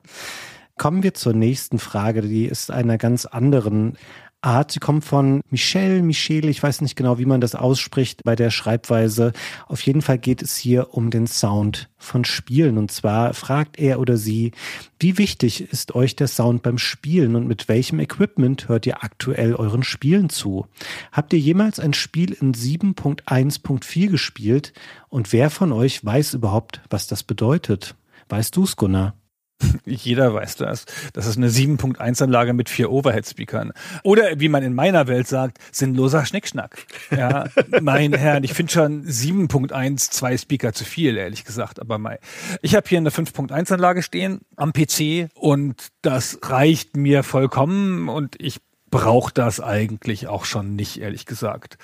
Kommen wir zur nächsten Frage. Die ist einer ganz anderen Art. Sie kommt von Michel, Michel, ich weiß nicht genau, wie man das ausspricht bei der Schreibweise. Auf jeden Fall geht es hier um den Sound von Spielen. Und zwar fragt er oder sie, wie wichtig ist euch der Sound beim Spielen und mit welchem Equipment hört ihr aktuell euren Spielen zu? Habt ihr jemals ein Spiel in 7.1.4 gespielt? Und wer von euch weiß überhaupt, was das bedeutet? Weißt du's, Gunnar? Jeder weiß das. Das ist eine 7.1-Anlage mit vier Overhead-Speakern. Oder wie man in meiner Welt sagt, sinnloser Schnickschnack. Ja, mein Herr, ich finde schon 7.1 zwei Speaker zu viel, ehrlich gesagt. Aber mein, ich habe hier eine 5.1-Anlage stehen am PC und das reicht mir vollkommen und ich brauche das eigentlich auch schon nicht, ehrlich gesagt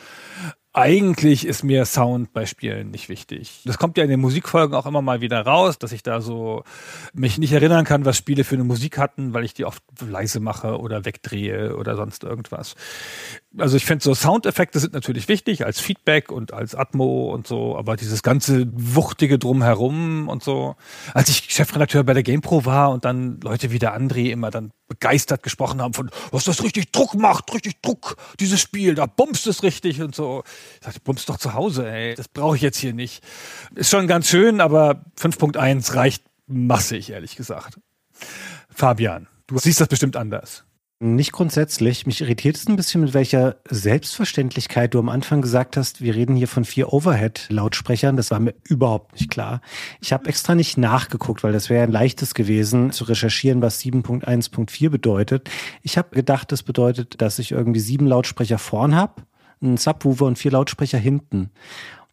eigentlich ist mir Sound bei Spielen nicht wichtig. Das kommt ja in den Musikfolgen auch immer mal wieder raus, dass ich da so mich nicht erinnern kann, was Spiele für eine Musik hatten, weil ich die oft leise mache oder wegdrehe oder sonst irgendwas. Also ich finde so Soundeffekte sind natürlich wichtig als Feedback und als Atmo und so, aber dieses ganze wuchtige drumherum und so. Als ich Chefredakteur bei der GamePro war und dann Leute wie der André immer dann begeistert gesprochen haben von, was das richtig Druck macht, richtig Druck, dieses Spiel, da bummst es richtig und so. Ich dachte, bummst doch zu Hause, ey, das brauche ich jetzt hier nicht. Ist schon ganz schön, aber 5.1 reicht massig, ehrlich gesagt. Fabian, du siehst das bestimmt anders. Nicht grundsätzlich. Mich irritiert es ein bisschen, mit welcher Selbstverständlichkeit du am Anfang gesagt hast, wir reden hier von vier Overhead-Lautsprechern. Das war mir überhaupt nicht klar. Ich habe extra nicht nachgeguckt, weil das wäre ein leichtes gewesen, zu recherchieren, was 7.1.4 bedeutet. Ich habe gedacht, das bedeutet, dass ich irgendwie sieben Lautsprecher vorn habe, einen Subwoofer und vier Lautsprecher hinten.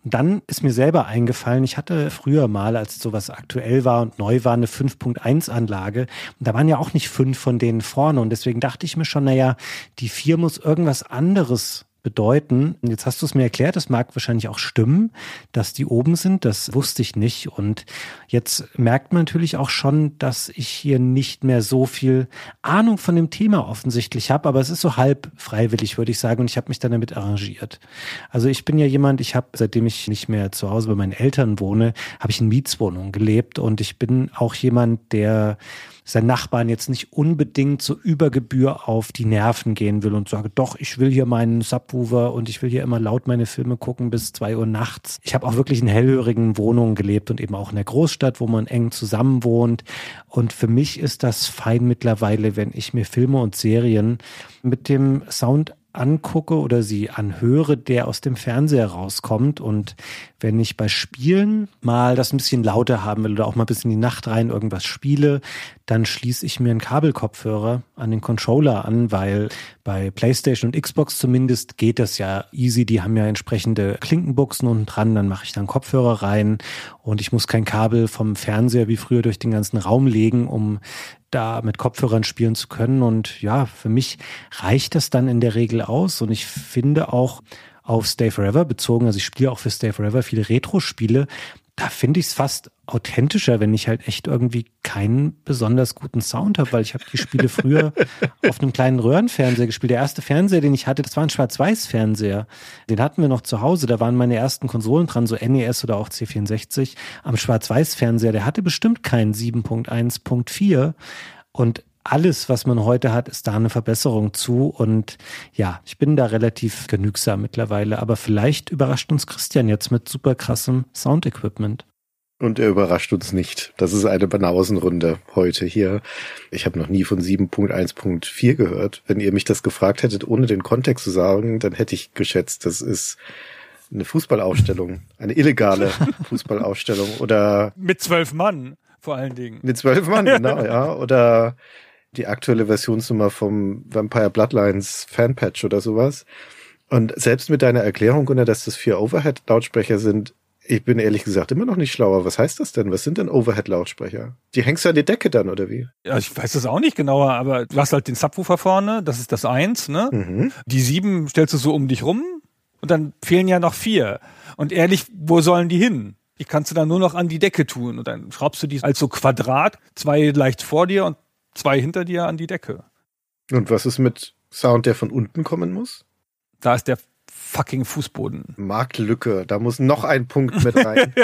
Dann ist mir selber eingefallen, ich hatte früher mal, als sowas aktuell war und neu war, eine 5.1 Anlage. Und da waren ja auch nicht fünf von denen vorne. Und deswegen dachte ich mir schon, naja, die vier muss irgendwas anderes bedeuten. Jetzt hast du es mir erklärt, das mag wahrscheinlich auch stimmen, dass die oben sind, das wusste ich nicht. Und jetzt merkt man natürlich auch schon, dass ich hier nicht mehr so viel Ahnung von dem Thema offensichtlich habe, aber es ist so halb freiwillig, würde ich sagen, und ich habe mich dann damit arrangiert. Also ich bin ja jemand, ich habe, seitdem ich nicht mehr zu Hause bei meinen Eltern wohne, habe ich in Mietswohnungen gelebt und ich bin auch jemand, der sein Nachbarn jetzt nicht unbedingt so über Gebühr auf die Nerven gehen will und sage, doch, ich will hier meinen Subwoofer und ich will hier immer laut meine Filme gucken bis zwei Uhr nachts. Ich habe auch wirklich in hellhörigen Wohnungen gelebt und eben auch in der Großstadt, wo man eng zusammen wohnt. Und für mich ist das fein mittlerweile, wenn ich mir Filme und Serien mit dem Sound angucke oder sie anhöre, der aus dem Fernseher rauskommt. Und wenn ich bei Spielen mal das ein bisschen lauter haben will oder auch mal bis in die Nacht rein irgendwas spiele, dann schließe ich mir einen Kabelkopfhörer an den Controller an, weil bei PlayStation und Xbox zumindest geht das ja easy. Die haben ja entsprechende Klinkenbuchsen unten dran. Dann mache ich dann Kopfhörer rein und ich muss kein Kabel vom Fernseher wie früher durch den ganzen Raum legen, um da mit Kopfhörern spielen zu können. Und ja, für mich reicht das dann in der Regel aus. Und ich finde auch auf Stay Forever bezogen, also ich spiele auch für Stay Forever viele Retro-Spiele, da finde ich es fast authentischer, wenn ich halt echt irgendwie keinen besonders guten Sound habe, weil ich habe die Spiele früher auf einem kleinen Röhrenfernseher gespielt. Der erste Fernseher, den ich hatte, das war ein Schwarz-Weiß-Fernseher. Den hatten wir noch zu Hause. Da waren meine ersten Konsolen dran, so NES oder auch C64. Am Schwarz-Weiß-Fernseher, der hatte bestimmt keinen 7.1.4. Und alles, was man heute hat, ist da eine Verbesserung zu. Und ja, ich bin da relativ genügsam mittlerweile. Aber vielleicht überrascht uns Christian jetzt mit super krassem Soundequipment. Und er überrascht uns nicht. Das ist eine Banausenrunde heute hier. Ich habe noch nie von 7.1.4 gehört. Wenn ihr mich das gefragt hättet, ohne den Kontext zu sagen, dann hätte ich geschätzt, das ist eine Fußballausstellung, eine illegale Fußballausstellung oder mit zwölf Mann vor allen Dingen. Mit zwölf Mann, genau, ja. Oder die aktuelle Versionsnummer vom Vampire Bloodlines Fanpatch oder sowas. Und selbst mit deiner Erklärung, Gunnar, dass das vier Overhead-Lautsprecher sind, ich bin ehrlich gesagt immer noch nicht schlauer. Was heißt das denn? Was sind denn Overhead-Lautsprecher? Die hängst du an die Decke dann, oder wie? Ja, ich weiß das auch nicht genauer, aber du hast halt den Subwoofer vorne, das ist das eins, ne? Mhm. Die sieben stellst du so um dich rum und dann fehlen ja noch vier. Und ehrlich, wo sollen die hin? Die kannst du dann nur noch an die Decke tun und dann schraubst du die als so Quadrat, zwei leicht vor dir und zwei hinter dir an die Decke. Und was ist mit Sound, der von unten kommen muss? Da ist der fucking Fußboden. Marktlücke, da muss noch ein Punkt mit rein.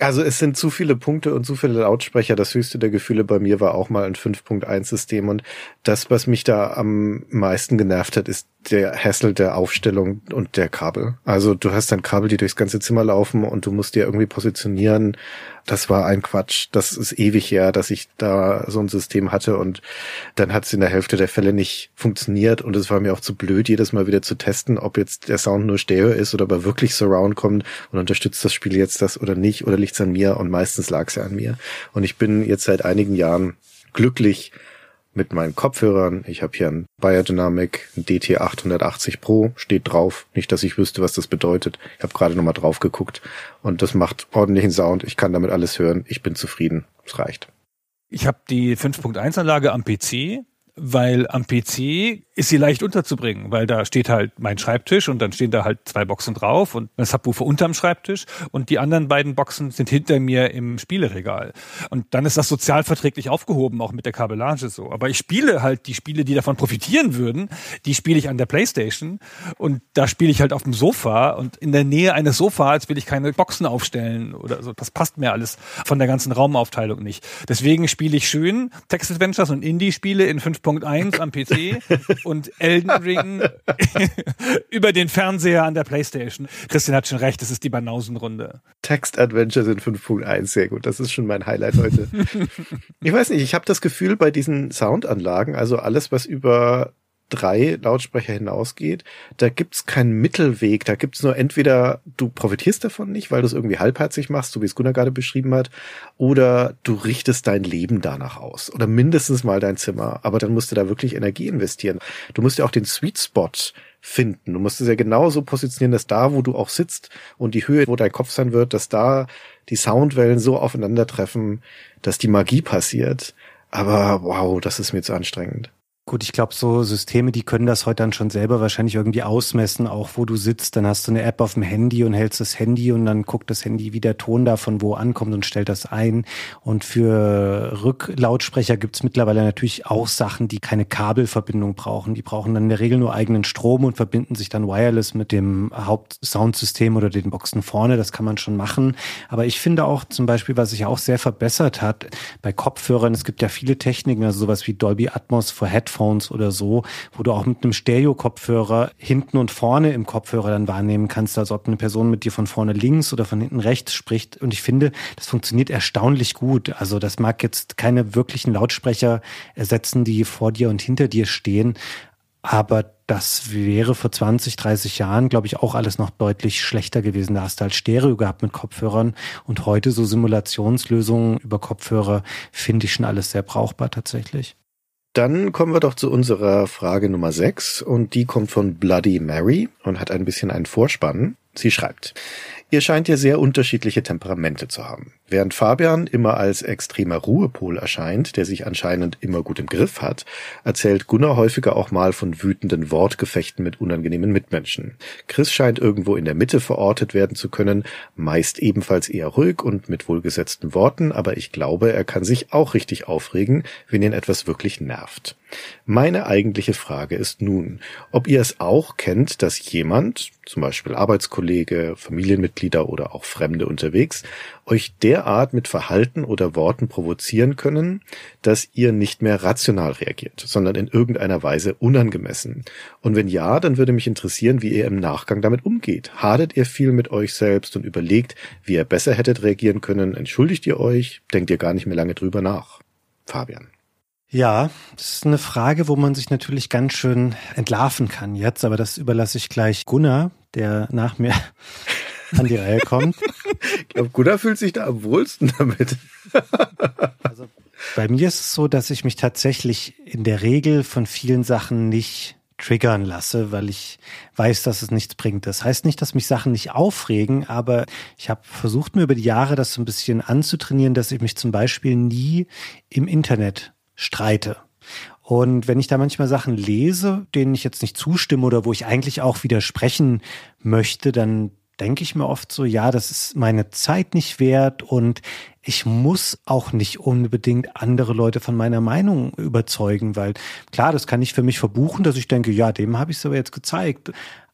also es sind zu viele Punkte und zu viele Lautsprecher. Das höchste der Gefühle bei mir war auch mal ein 5.1-System. Und das, was mich da am meisten genervt hat, ist der Hassel der Aufstellung und der Kabel. Also du hast dann Kabel, die durchs ganze Zimmer laufen und du musst dir irgendwie positionieren. Das war ein Quatsch. Das ist ewig her, dass ich da so ein System hatte und dann hat es in der Hälfte der Fälle nicht funktioniert und es war mir auch zu blöd, jedes Mal wieder zu testen, ob jetzt der Sound nur Stereo ist oder ob er wirklich Surround kommt und unterstützt das Spiel jetzt das oder nicht oder liegt's an mir und meistens lag es ja an mir. Und ich bin jetzt seit einigen Jahren glücklich, mit meinen Kopfhörern. Ich habe hier ein Biodynamic, ein DT880 Pro, steht drauf. Nicht, dass ich wüsste, was das bedeutet. Ich habe gerade nochmal drauf geguckt und das macht ordentlichen Sound. Ich kann damit alles hören. Ich bin zufrieden. Es reicht. Ich habe die 5.1 Anlage am PC, weil am PC ist sie leicht unterzubringen, weil da steht halt mein Schreibtisch und dann stehen da halt zwei Boxen drauf und das Subwoofer unterm Schreibtisch und die anderen beiden Boxen sind hinter mir im Spieleregal. Und dann ist das sozialverträglich aufgehoben, auch mit der Kabellage so. Aber ich spiele halt die Spiele, die davon profitieren würden, die spiele ich an der Playstation und da spiele ich halt auf dem Sofa und in der Nähe eines Sofas will ich keine Boxen aufstellen oder so. Das passt mir alles von der ganzen Raumaufteilung nicht. Deswegen spiele ich schön Text Adventures und Indie-Spiele in 5.1 am PC und Elden Ring über den Fernseher an der Playstation. Christian hat schon recht, das ist die Banausenrunde. Text Adventures in 5.1, sehr gut. Das ist schon mein Highlight heute. ich weiß nicht, ich habe das Gefühl bei diesen Soundanlagen, also alles, was über drei Lautsprecher hinausgeht, da gibt's keinen Mittelweg. Da gibt's nur entweder du profitierst davon nicht, weil du es irgendwie halbherzig machst, so wie es Gunnar gerade beschrieben hat, oder du richtest dein Leben danach aus. Oder mindestens mal dein Zimmer. Aber dann musst du da wirklich Energie investieren. Du musst ja auch den Sweet Spot finden. Du musst es ja genauso positionieren, dass da, wo du auch sitzt und die Höhe, wo dein Kopf sein wird, dass da die Soundwellen so aufeinandertreffen, dass die Magie passiert. Aber wow, das ist mir zu anstrengend. Gut, ich glaube, so Systeme, die können das heute dann schon selber wahrscheinlich irgendwie ausmessen, auch wo du sitzt. Dann hast du eine App auf dem Handy und hältst das Handy und dann guckt das Handy, wie der Ton da von wo ankommt und stellt das ein. Und für Rücklautsprecher gibt's mittlerweile natürlich auch Sachen, die keine Kabelverbindung brauchen. Die brauchen dann in der Regel nur eigenen Strom und verbinden sich dann wireless mit dem Hauptsoundsystem oder den Boxen vorne. Das kann man schon machen. Aber ich finde auch zum Beispiel, was sich auch sehr verbessert hat bei Kopfhörern, es gibt ja viele Techniken, also sowas wie Dolby Atmos for Headphones Headphones oder so, wo du auch mit einem Stereo-Kopfhörer hinten und vorne im Kopfhörer dann wahrnehmen kannst, als ob eine Person mit dir von vorne links oder von hinten rechts spricht. Und ich finde, das funktioniert erstaunlich gut. Also das mag jetzt keine wirklichen Lautsprecher ersetzen, die vor dir und hinter dir stehen. Aber das wäre vor 20, 30 Jahren, glaube ich, auch alles noch deutlich schlechter gewesen. Da hast du halt Stereo gehabt mit Kopfhörern und heute so Simulationslösungen über Kopfhörer finde ich schon alles sehr brauchbar tatsächlich. Dann kommen wir doch zu unserer Frage Nummer 6 und die kommt von Bloody Mary und hat ein bisschen einen Vorspann. Sie schreibt, Ihr scheint ja sehr unterschiedliche Temperamente zu haben. Während Fabian immer als extremer Ruhepol erscheint, der sich anscheinend immer gut im Griff hat, erzählt Gunnar häufiger auch mal von wütenden Wortgefechten mit unangenehmen Mitmenschen. Chris scheint irgendwo in der Mitte verortet werden zu können, meist ebenfalls eher ruhig und mit wohlgesetzten Worten, aber ich glaube, er kann sich auch richtig aufregen, wenn ihn etwas wirklich nervt. Meine eigentliche Frage ist nun, ob ihr es auch kennt, dass jemand, zum Beispiel Arbeitskollege, Familienmitglieder oder auch Fremde unterwegs, euch derart mit Verhalten oder Worten provozieren können, dass ihr nicht mehr rational reagiert, sondern in irgendeiner Weise unangemessen. Und wenn ja, dann würde mich interessieren, wie ihr im Nachgang damit umgeht. Hadet ihr viel mit euch selbst und überlegt, wie ihr besser hättet reagieren können? Entschuldigt ihr euch? Denkt ihr gar nicht mehr lange drüber nach? Fabian. Ja, das ist eine Frage, wo man sich natürlich ganz schön entlarven kann jetzt, aber das überlasse ich gleich Gunnar, der nach mir an die Reihe kommt. Ich glaube, Gunnar fühlt sich da am wohlsten damit. Also bei mir ist es so, dass ich mich tatsächlich in der Regel von vielen Sachen nicht triggern lasse, weil ich weiß, dass es nichts bringt. Das heißt nicht, dass mich Sachen nicht aufregen, aber ich habe versucht, mir über die Jahre das so ein bisschen anzutrainieren, dass ich mich zum Beispiel nie im Internet streite. Und wenn ich da manchmal Sachen lese, denen ich jetzt nicht zustimme oder wo ich eigentlich auch widersprechen möchte, dann denke ich mir oft so, ja, das ist meine Zeit nicht wert und ich muss auch nicht unbedingt andere Leute von meiner Meinung überzeugen, weil klar, das kann ich für mich verbuchen, dass ich denke, ja, dem habe ich es aber jetzt gezeigt.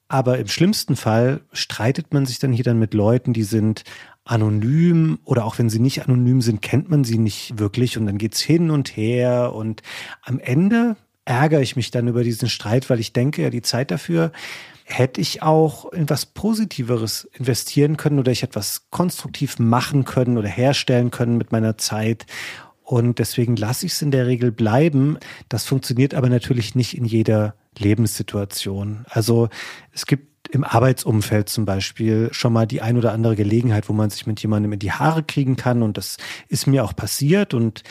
Aber im schlimmsten Fall streitet man sich dann hier dann mit Leuten, die sind anonym oder auch wenn sie nicht anonym sind, kennt man sie nicht wirklich und dann geht's hin und her und am Ende ärgere ich mich dann über diesen Streit, weil ich denke, ja, die Zeit dafür hätte ich auch in was Positiveres investieren können oder ich etwas konstruktiv machen können oder herstellen können mit meiner Zeit. Und deswegen lasse ich es in der Regel bleiben. Das funktioniert aber natürlich nicht in jeder Lebenssituation. Also es gibt im Arbeitsumfeld zum Beispiel schon mal die ein oder andere Gelegenheit, wo man sich mit jemandem in die Haare kriegen kann. Und das ist mir auch passiert. Und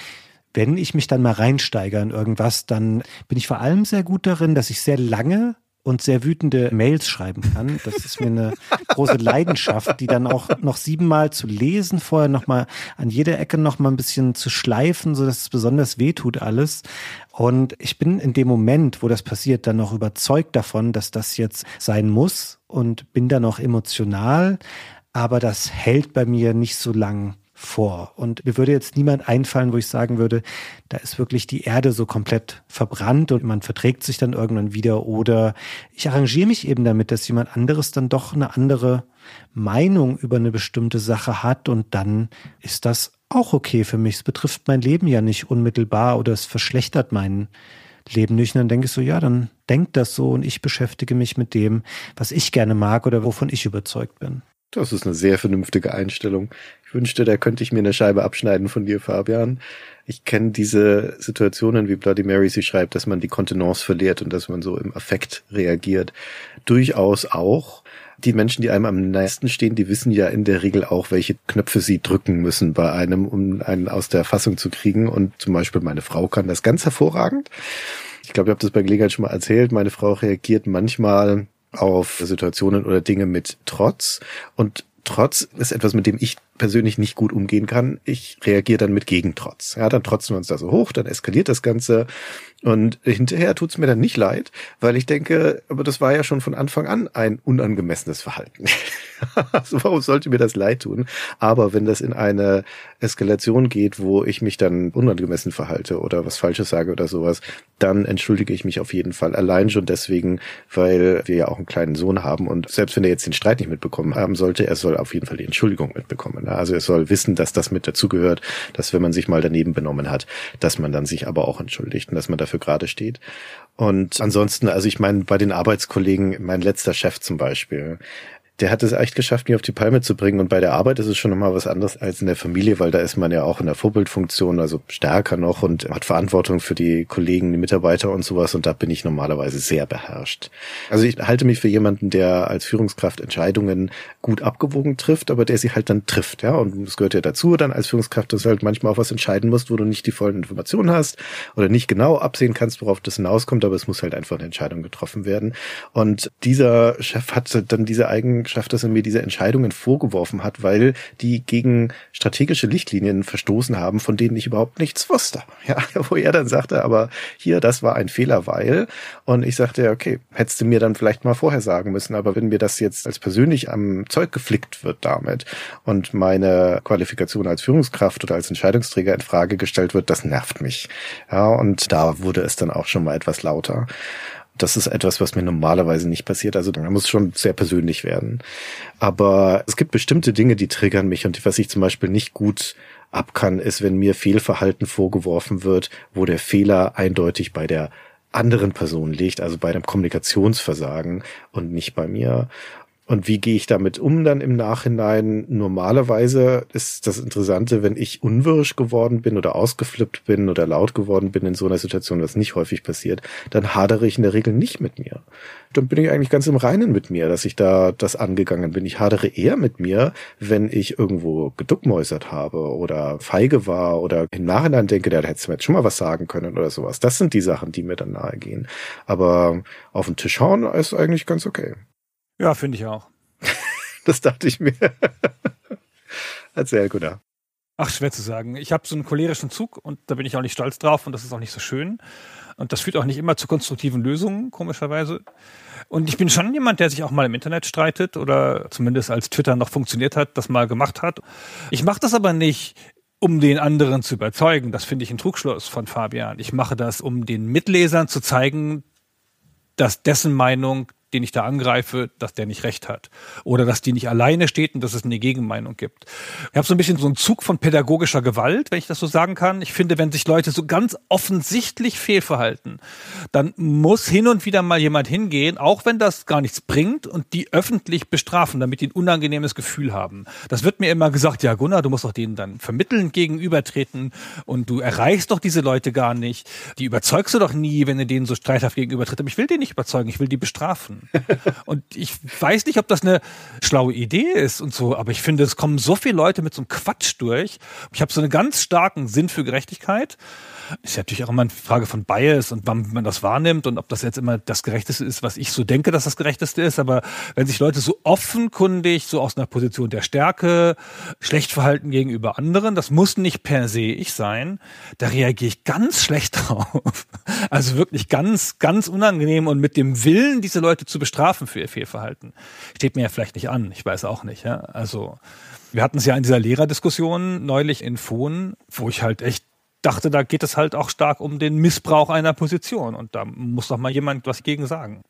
wenn ich mich dann mal reinsteige in irgendwas, dann bin ich vor allem sehr gut darin, dass ich sehr lange und sehr wütende Mails schreiben kann. Das ist mir eine große Leidenschaft, die dann auch noch siebenmal zu lesen, vorher nochmal an jeder Ecke nochmal ein bisschen zu schleifen, so dass es besonders weh tut alles. Und ich bin in dem Moment, wo das passiert, dann noch überzeugt davon, dass das jetzt sein muss und bin dann auch emotional. Aber das hält bei mir nicht so lang vor. Und mir würde jetzt niemand einfallen, wo ich sagen würde, da ist wirklich die Erde so komplett verbrannt und man verträgt sich dann irgendwann wieder. Oder ich arrangiere mich eben damit, dass jemand anderes dann doch eine andere Meinung über eine bestimmte Sache hat und dann ist das auch okay für mich. Es betrifft mein Leben ja nicht unmittelbar oder es verschlechtert meinen leben nicht. Und dann denke ich so, ja, dann denkt das so und ich beschäftige mich mit dem, was ich gerne mag oder wovon ich überzeugt bin. Das ist eine sehr vernünftige Einstellung. Ich wünschte, da könnte ich mir eine Scheibe abschneiden von dir, Fabian. Ich kenne diese Situationen, wie Bloody Mary sie schreibt, dass man die Kontenance verliert und dass man so im Affekt reagiert. Durchaus auch. Die Menschen, die einem am nächsten stehen, die wissen ja in der Regel auch, welche Knöpfe sie drücken müssen bei einem, um einen aus der Fassung zu kriegen. Und zum Beispiel meine Frau kann das ganz hervorragend. Ich glaube, ich habe das bei Gelegenheit schon mal erzählt. Meine Frau reagiert manchmal auf Situationen oder Dinge mit Trotz. Und Trotz ist etwas, mit dem ich persönlich nicht gut umgehen kann. Ich reagiere dann mit Gegentrotz. Ja, dann trotzen wir uns da so hoch, dann eskaliert das Ganze und hinterher tut's mir dann nicht leid, weil ich denke, aber das war ja schon von Anfang an ein unangemessenes Verhalten. also warum sollte mir das leid tun? Aber wenn das in eine Eskalation geht, wo ich mich dann unangemessen verhalte oder was Falsches sage oder sowas, dann entschuldige ich mich auf jeden Fall. Allein schon deswegen, weil wir ja auch einen kleinen Sohn haben und selbst wenn er jetzt den Streit nicht mitbekommen haben sollte, er soll auf jeden Fall die Entschuldigung mitbekommen. Also er soll wissen, dass das mit dazugehört, dass wenn man sich mal daneben benommen hat, dass man dann sich aber auch entschuldigt und dass man dafür gerade steht. Und ansonsten, also ich meine, bei den Arbeitskollegen, mein letzter Chef zum Beispiel, der hat es echt geschafft, mich auf die Palme zu bringen. Und bei der Arbeit ist es schon nochmal was anderes als in der Familie, weil da ist man ja auch in der Vorbildfunktion, also stärker noch und hat Verantwortung für die Kollegen, die Mitarbeiter und sowas. Und da bin ich normalerweise sehr beherrscht. Also ich halte mich für jemanden, der als Führungskraft Entscheidungen gut abgewogen trifft, aber der sie halt dann trifft. Ja, und es gehört ja dazu dann als Führungskraft, dass du halt manchmal auch was entscheiden musst, wo du nicht die vollen Informationen hast oder nicht genau absehen kannst, worauf das hinauskommt, aber es muss halt einfach eine Entscheidung getroffen werden. Und dieser Chef hat dann diese Eigenschaft Eigenschaft, dass er mir diese Entscheidungen vorgeworfen hat, weil die gegen strategische Lichtlinien verstoßen haben, von denen ich überhaupt nichts wusste. Ja, wo er dann sagte, aber hier, das war ein Fehler, weil. Und ich sagte, okay, hättest du mir dann vielleicht mal vorher sagen müssen, aber wenn mir das jetzt als persönlich am Zeug geflickt wird damit und meine Qualifikation als Führungskraft oder als Entscheidungsträger in Frage gestellt wird, das nervt mich. Ja, und da wurde es dann auch schon mal etwas lauter. Das ist etwas, was mir normalerweise nicht passiert. Also da muss schon sehr persönlich werden. Aber es gibt bestimmte Dinge, die triggern mich und was ich zum Beispiel nicht gut ab kann, ist, wenn mir Fehlverhalten vorgeworfen wird, wo der Fehler eindeutig bei der anderen Person liegt, also bei einem Kommunikationsversagen und nicht bei mir. Und wie gehe ich damit um dann im Nachhinein? Normalerweise ist das Interessante, wenn ich unwirsch geworden bin oder ausgeflippt bin oder laut geworden bin in so einer Situation, was nicht häufig passiert, dann hadere ich in der Regel nicht mit mir. Dann bin ich eigentlich ganz im Reinen mit mir, dass ich da das angegangen bin. Ich hadere eher mit mir, wenn ich irgendwo geduckmäusert habe oder feige war oder im Nachhinein denke, da hättest du mir jetzt schon mal was sagen können oder sowas. Das sind die Sachen, die mir dann nahe gehen. Aber auf den Tisch hauen ist eigentlich ganz okay. Ja, finde ich auch. das dachte ich mir. Erzähl, Gunnar. Ach, schwer zu sagen. Ich habe so einen cholerischen Zug und da bin ich auch nicht stolz drauf und das ist auch nicht so schön. Und das führt auch nicht immer zu konstruktiven Lösungen, komischerweise. Und ich bin schon jemand, der sich auch mal im Internet streitet oder zumindest als Twitter noch funktioniert hat, das mal gemacht hat. Ich mache das aber nicht, um den anderen zu überzeugen. Das finde ich ein Trugschluss von Fabian. Ich mache das, um den Mitlesern zu zeigen, dass dessen Meinung den ich da angreife, dass der nicht recht hat. Oder dass die nicht alleine steht und dass es eine Gegenmeinung gibt. Ich habe so ein bisschen so einen Zug von pädagogischer Gewalt, wenn ich das so sagen kann. Ich finde, wenn sich Leute so ganz offensichtlich fehlverhalten, dann muss hin und wieder mal jemand hingehen, auch wenn das gar nichts bringt, und die öffentlich bestrafen, damit die ein unangenehmes Gefühl haben. Das wird mir immer gesagt, ja Gunnar, du musst doch denen dann vermittelnd gegenübertreten und du erreichst doch diese Leute gar nicht. Die überzeugst du doch nie, wenn du denen so streithaft gegenübertritt. Aber ich will die nicht überzeugen, ich will die bestrafen. und ich weiß nicht, ob das eine schlaue Idee ist und so, aber ich finde, es kommen so viele Leute mit so einem Quatsch durch. Ich habe so einen ganz starken Sinn für Gerechtigkeit ist ja natürlich auch immer eine Frage von Bias und wann man das wahrnimmt und ob das jetzt immer das Gerechteste ist, was ich so denke, dass das Gerechteste ist. Aber wenn sich Leute so offenkundig, so aus einer Position der Stärke, schlecht verhalten gegenüber anderen, das muss nicht per se ich sein, da reagiere ich ganz schlecht drauf. Also wirklich ganz, ganz unangenehm und mit dem Willen, diese Leute zu bestrafen für ihr Fehlverhalten. Steht mir ja vielleicht nicht an, ich weiß auch nicht. Ja? Also wir hatten es ja in dieser Lehrerdiskussion neulich in Fohn, wo ich halt echt dachte, da geht es halt auch stark um den Missbrauch einer Position und da muss doch mal jemand was gegen sagen.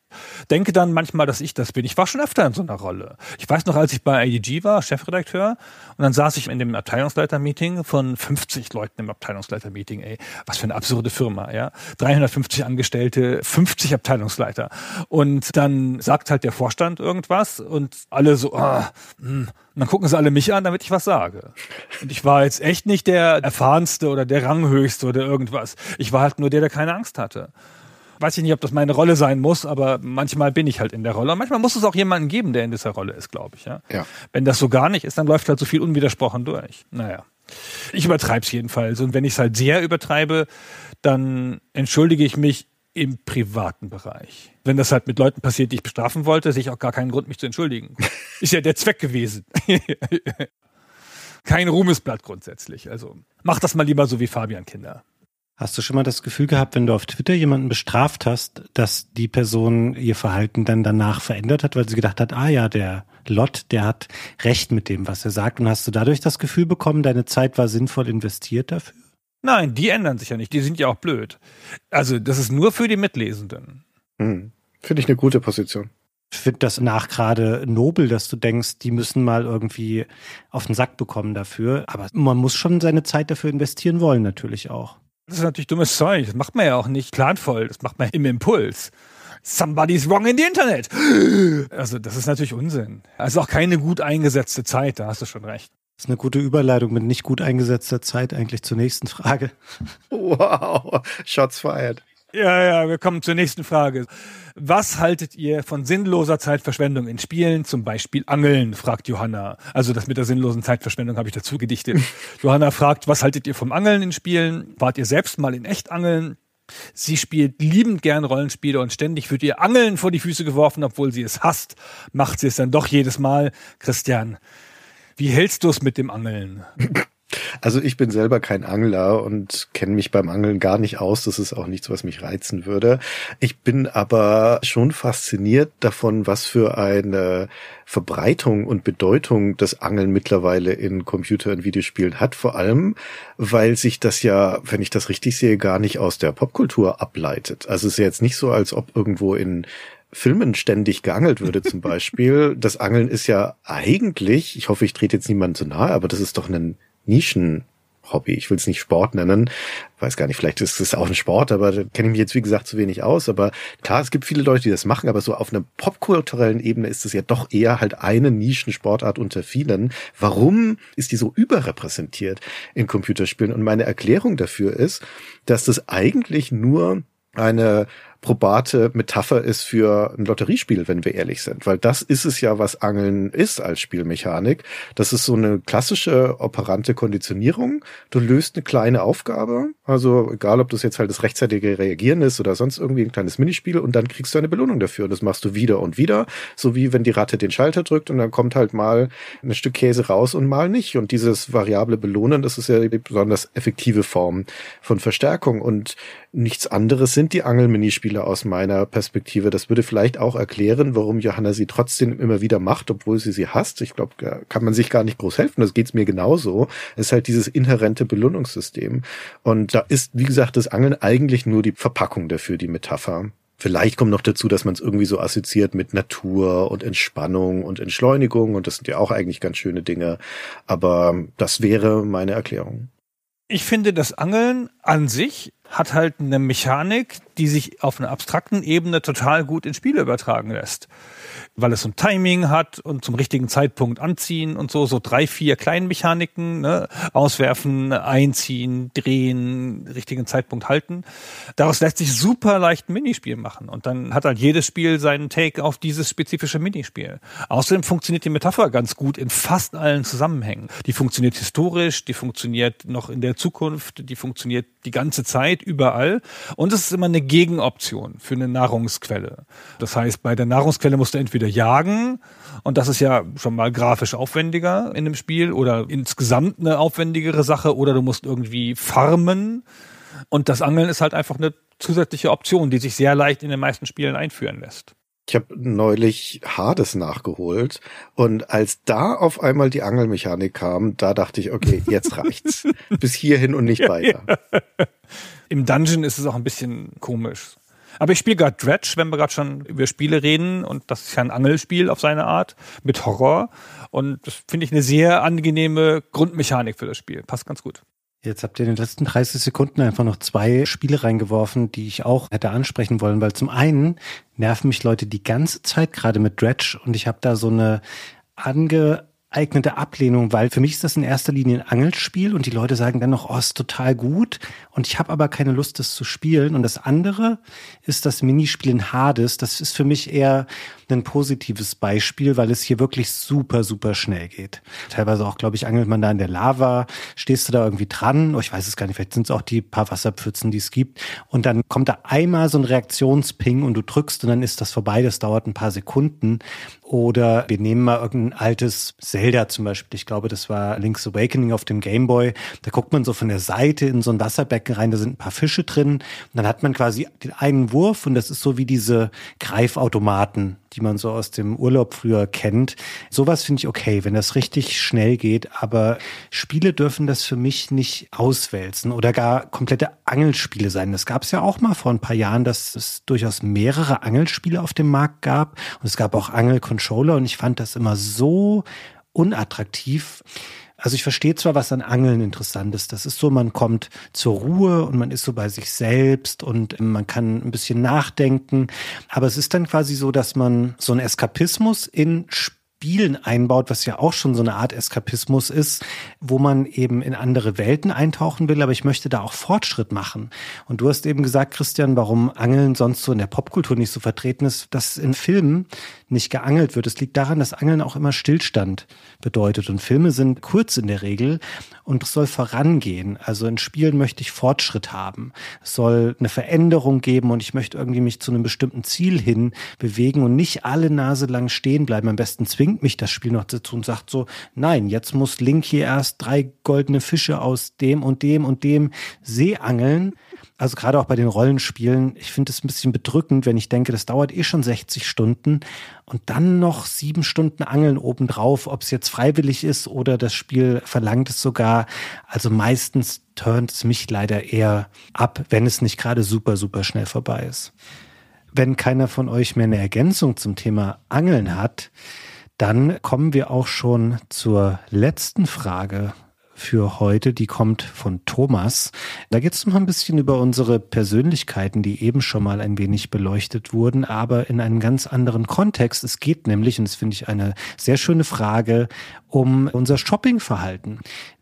Denke dann manchmal, dass ich das bin. Ich war schon öfter in so einer Rolle. Ich weiß noch, als ich bei IDG war, Chefredakteur, und dann saß ich in dem Abteilungsleiter-Meeting von 50 Leuten im Abteilungsleiter-Meeting, ey. Was für eine absurde Firma, ja. 350 Angestellte, 50 Abteilungsleiter. Und dann sagt halt der Vorstand irgendwas und alle so, ah, mh. Hm. Und dann gucken sie alle mich an, damit ich was sage. Und ich war jetzt echt nicht der erfahrenste oder der ranghöchste oder irgendwas. Ich war halt nur der, der keine Angst hatte weiß ich nicht, ob das meine Rolle sein muss, aber manchmal bin ich halt in der Rolle. Und manchmal muss es auch jemanden geben, der in dieser Rolle ist, glaube ich. Ja? Ja. Wenn das so gar nicht ist, dann läuft halt so viel unwidersprochen durch. Naja. Ich übertreibe es jedenfalls. Und wenn ich es halt sehr übertreibe, dann entschuldige ich mich im privaten Bereich. Wenn das halt mit Leuten passiert, die ich bestrafen wollte, sehe ich auch gar keinen Grund, mich zu entschuldigen. Ist ja der Zweck gewesen. Kein Ruhmesblatt grundsätzlich. Also mach das mal lieber so wie Fabian Kinder. Hast du schon mal das Gefühl gehabt, wenn du auf Twitter jemanden bestraft hast, dass die Person ihr Verhalten dann danach verändert hat, weil sie gedacht hat, ah ja, der Lot, der hat recht mit dem, was er sagt. Und hast du dadurch das Gefühl bekommen, deine Zeit war sinnvoll investiert dafür? Nein, die ändern sich ja nicht. Die sind ja auch blöd. Also das ist nur für die Mitlesenden. Hm. Finde ich eine gute Position. Ich finde das nach gerade nobel, dass du denkst, die müssen mal irgendwie auf den Sack bekommen dafür. Aber man muss schon seine Zeit dafür investieren wollen, natürlich auch. Das ist natürlich dummes Zeug. Das macht man ja auch nicht planvoll. Das macht man im Impuls. Somebody's wrong in the Internet. Also, das ist natürlich Unsinn. Also auch keine gut eingesetzte Zeit, da hast du schon recht. Das ist eine gute Überleitung mit nicht gut eingesetzter Zeit eigentlich zur nächsten Frage. Wow, Shots fired. Ja, ja, wir kommen zur nächsten Frage. Was haltet ihr von sinnloser Zeitverschwendung in Spielen, zum Beispiel Angeln, fragt Johanna. Also das mit der sinnlosen Zeitverschwendung habe ich dazu gedichtet. Johanna fragt, was haltet ihr vom Angeln in Spielen? Wart ihr selbst mal in echt angeln? Sie spielt liebend gern Rollenspiele und ständig wird ihr Angeln vor die Füße geworfen, obwohl sie es hasst. Macht sie es dann doch jedes Mal. Christian, wie hältst du es mit dem Angeln? Also ich bin selber kein Angler und kenne mich beim Angeln gar nicht aus. Das ist auch nichts, was mich reizen würde. Ich bin aber schon fasziniert davon, was für eine Verbreitung und Bedeutung das Angeln mittlerweile in Computer- und Videospielen hat. Vor allem, weil sich das ja, wenn ich das richtig sehe, gar nicht aus der Popkultur ableitet. Also es ist ja jetzt nicht so, als ob irgendwo in Filmen ständig geangelt würde zum Beispiel. Das Angeln ist ja eigentlich, ich hoffe, ich trete jetzt niemanden zu nahe, aber das ist doch ein Nischen Hobby. Ich will es nicht Sport nennen. Weiß gar nicht, vielleicht ist es auch ein Sport, aber da kenne ich mich jetzt, wie gesagt, zu wenig aus. Aber klar, es gibt viele Leute, die das machen, aber so auf einer popkulturellen Ebene ist es ja doch eher halt eine Nischensportart unter vielen. Warum ist die so überrepräsentiert in Computerspielen? Und meine Erklärung dafür ist, dass das eigentlich nur eine probate Metapher ist für ein Lotteriespiel, wenn wir ehrlich sind. Weil das ist es ja, was Angeln ist als Spielmechanik. Das ist so eine klassische operante Konditionierung. Du löst eine kleine Aufgabe, also egal, ob das jetzt halt das rechtzeitige Reagieren ist oder sonst irgendwie ein kleines Minispiel und dann kriegst du eine Belohnung dafür. Und das machst du wieder und wieder, so wie wenn die Ratte den Schalter drückt und dann kommt halt mal ein Stück Käse raus und mal nicht. Und dieses variable Belohnen, das ist ja die besonders effektive Form von Verstärkung und nichts anderes sind die Angelminispiele Spieler aus meiner Perspektive. Das würde vielleicht auch erklären, warum Johanna sie trotzdem immer wieder macht, obwohl sie sie hasst. Ich glaube, da kann man sich gar nicht groß helfen. Das geht's mir genauso. Es ist halt dieses inhärente Belohnungssystem. Und da ist, wie gesagt, das Angeln eigentlich nur die Verpackung dafür, die Metapher. Vielleicht kommt noch dazu, dass man es irgendwie so assoziiert mit Natur und Entspannung und Entschleunigung und das sind ja auch eigentlich ganz schöne Dinge. Aber das wäre meine Erklärung. Ich finde, das Angeln an sich hat halt eine Mechanik, die sich auf einer abstrakten Ebene total gut in Spiele übertragen lässt weil es so ein Timing hat und zum richtigen Zeitpunkt anziehen und so, so drei, vier Kleinmechaniken, ne? auswerfen, einziehen, drehen, richtigen Zeitpunkt halten. Daraus lässt sich super leicht ein Minispiel machen und dann hat halt jedes Spiel seinen Take auf dieses spezifische Minispiel. Außerdem funktioniert die Metapher ganz gut in fast allen Zusammenhängen. Die funktioniert historisch, die funktioniert noch in der Zukunft, die funktioniert die ganze Zeit überall und es ist immer eine Gegenoption für eine Nahrungsquelle. Das heißt, bei der Nahrungsquelle musst du entweder entweder jagen und das ist ja schon mal grafisch aufwendiger in dem Spiel oder insgesamt eine aufwendigere Sache oder du musst irgendwie farmen und das Angeln ist halt einfach eine zusätzliche Option, die sich sehr leicht in den meisten Spielen einführen lässt. Ich habe neulich Hades nachgeholt und als da auf einmal die Angelmechanik kam, da dachte ich, okay, jetzt reicht's. Bis hierhin und nicht weiter. Im Dungeon ist es auch ein bisschen komisch. Aber ich spiele gerade Dredge, wenn wir gerade schon über Spiele reden. Und das ist ja ein Angelspiel auf seine Art mit Horror. Und das finde ich eine sehr angenehme Grundmechanik für das Spiel. Passt ganz gut. Jetzt habt ihr in den letzten 30 Sekunden einfach noch zwei Spiele reingeworfen, die ich auch hätte ansprechen wollen, weil zum einen nerven mich Leute die ganze Zeit gerade mit Dredge und ich habe da so eine ange eignete Ablehnung, weil für mich ist das in erster Linie ein Angelspiel und die Leute sagen dann noch, oh, ist total gut und ich habe aber keine Lust, das zu spielen. Und das andere ist das Minispiel in Hades. Das ist für mich eher ein positives Beispiel, weil es hier wirklich super, super schnell geht. Teilweise auch, glaube ich, angelt man da in der Lava, stehst du da irgendwie dran, oh, ich weiß es gar nicht, vielleicht sind es auch die paar Wasserpfützen, die es gibt. Und dann kommt da einmal so ein Reaktionsping und du drückst und dann ist das vorbei. Das dauert ein paar Sekunden. Oder wir nehmen mal irgendein altes Zelda zum Beispiel. Ich glaube, das war Link's Awakening auf dem Game Boy. Da guckt man so von der Seite in so ein Wasserbecken rein, da sind ein paar Fische drin. Und dann hat man quasi den einen Wurf und das ist so wie diese Greifautomaten, die man so aus dem Urlaub früher kennt. Sowas finde ich okay, wenn das richtig schnell geht, aber Spiele dürfen das für mich nicht auswälzen oder gar komplette Angelspiele sein. Das gab es ja auch mal vor ein paar Jahren, dass es durchaus mehrere Angelspiele auf dem Markt gab und es gab auch Angelcontroller und ich fand das immer so unattraktiv. Also ich verstehe zwar, was an Angeln interessant ist. Das ist so, man kommt zur Ruhe und man ist so bei sich selbst und man kann ein bisschen nachdenken. Aber es ist dann quasi so, dass man so einen Eskapismus in Spielen einbaut, was ja auch schon so eine Art Eskapismus ist, wo man eben in andere Welten eintauchen will, aber ich möchte da auch Fortschritt machen. Und du hast eben gesagt, Christian, warum Angeln sonst so in der Popkultur nicht so vertreten ist, dass in Filmen nicht geangelt wird. Es liegt daran, dass Angeln auch immer Stillstand bedeutet. Und Filme sind kurz in der Regel und es soll vorangehen. Also in Spielen möchte ich Fortschritt haben. Es soll eine Veränderung geben und ich möchte irgendwie mich zu einem bestimmten Ziel hin bewegen und nicht alle Nase lang stehen bleiben. Am besten zwingt mich das Spiel noch dazu und sagt so, nein, jetzt muss Link hier erst drei goldene Fische aus dem und dem und dem See angeln also gerade auch bei den Rollenspielen, ich finde es ein bisschen bedrückend, wenn ich denke, das dauert eh schon 60 Stunden und dann noch sieben Stunden Angeln obendrauf, ob es jetzt freiwillig ist oder das Spiel verlangt es sogar. Also meistens turnt es mich leider eher ab, wenn es nicht gerade super, super schnell vorbei ist. Wenn keiner von euch mehr eine Ergänzung zum Thema Angeln hat, dann kommen wir auch schon zur letzten Frage für heute, die kommt von Thomas. Da geht es noch ein bisschen über unsere Persönlichkeiten, die eben schon mal ein wenig beleuchtet wurden, aber in einem ganz anderen Kontext. Es geht nämlich, und das finde ich eine sehr schöne Frage, um unser Shoppingverhalten.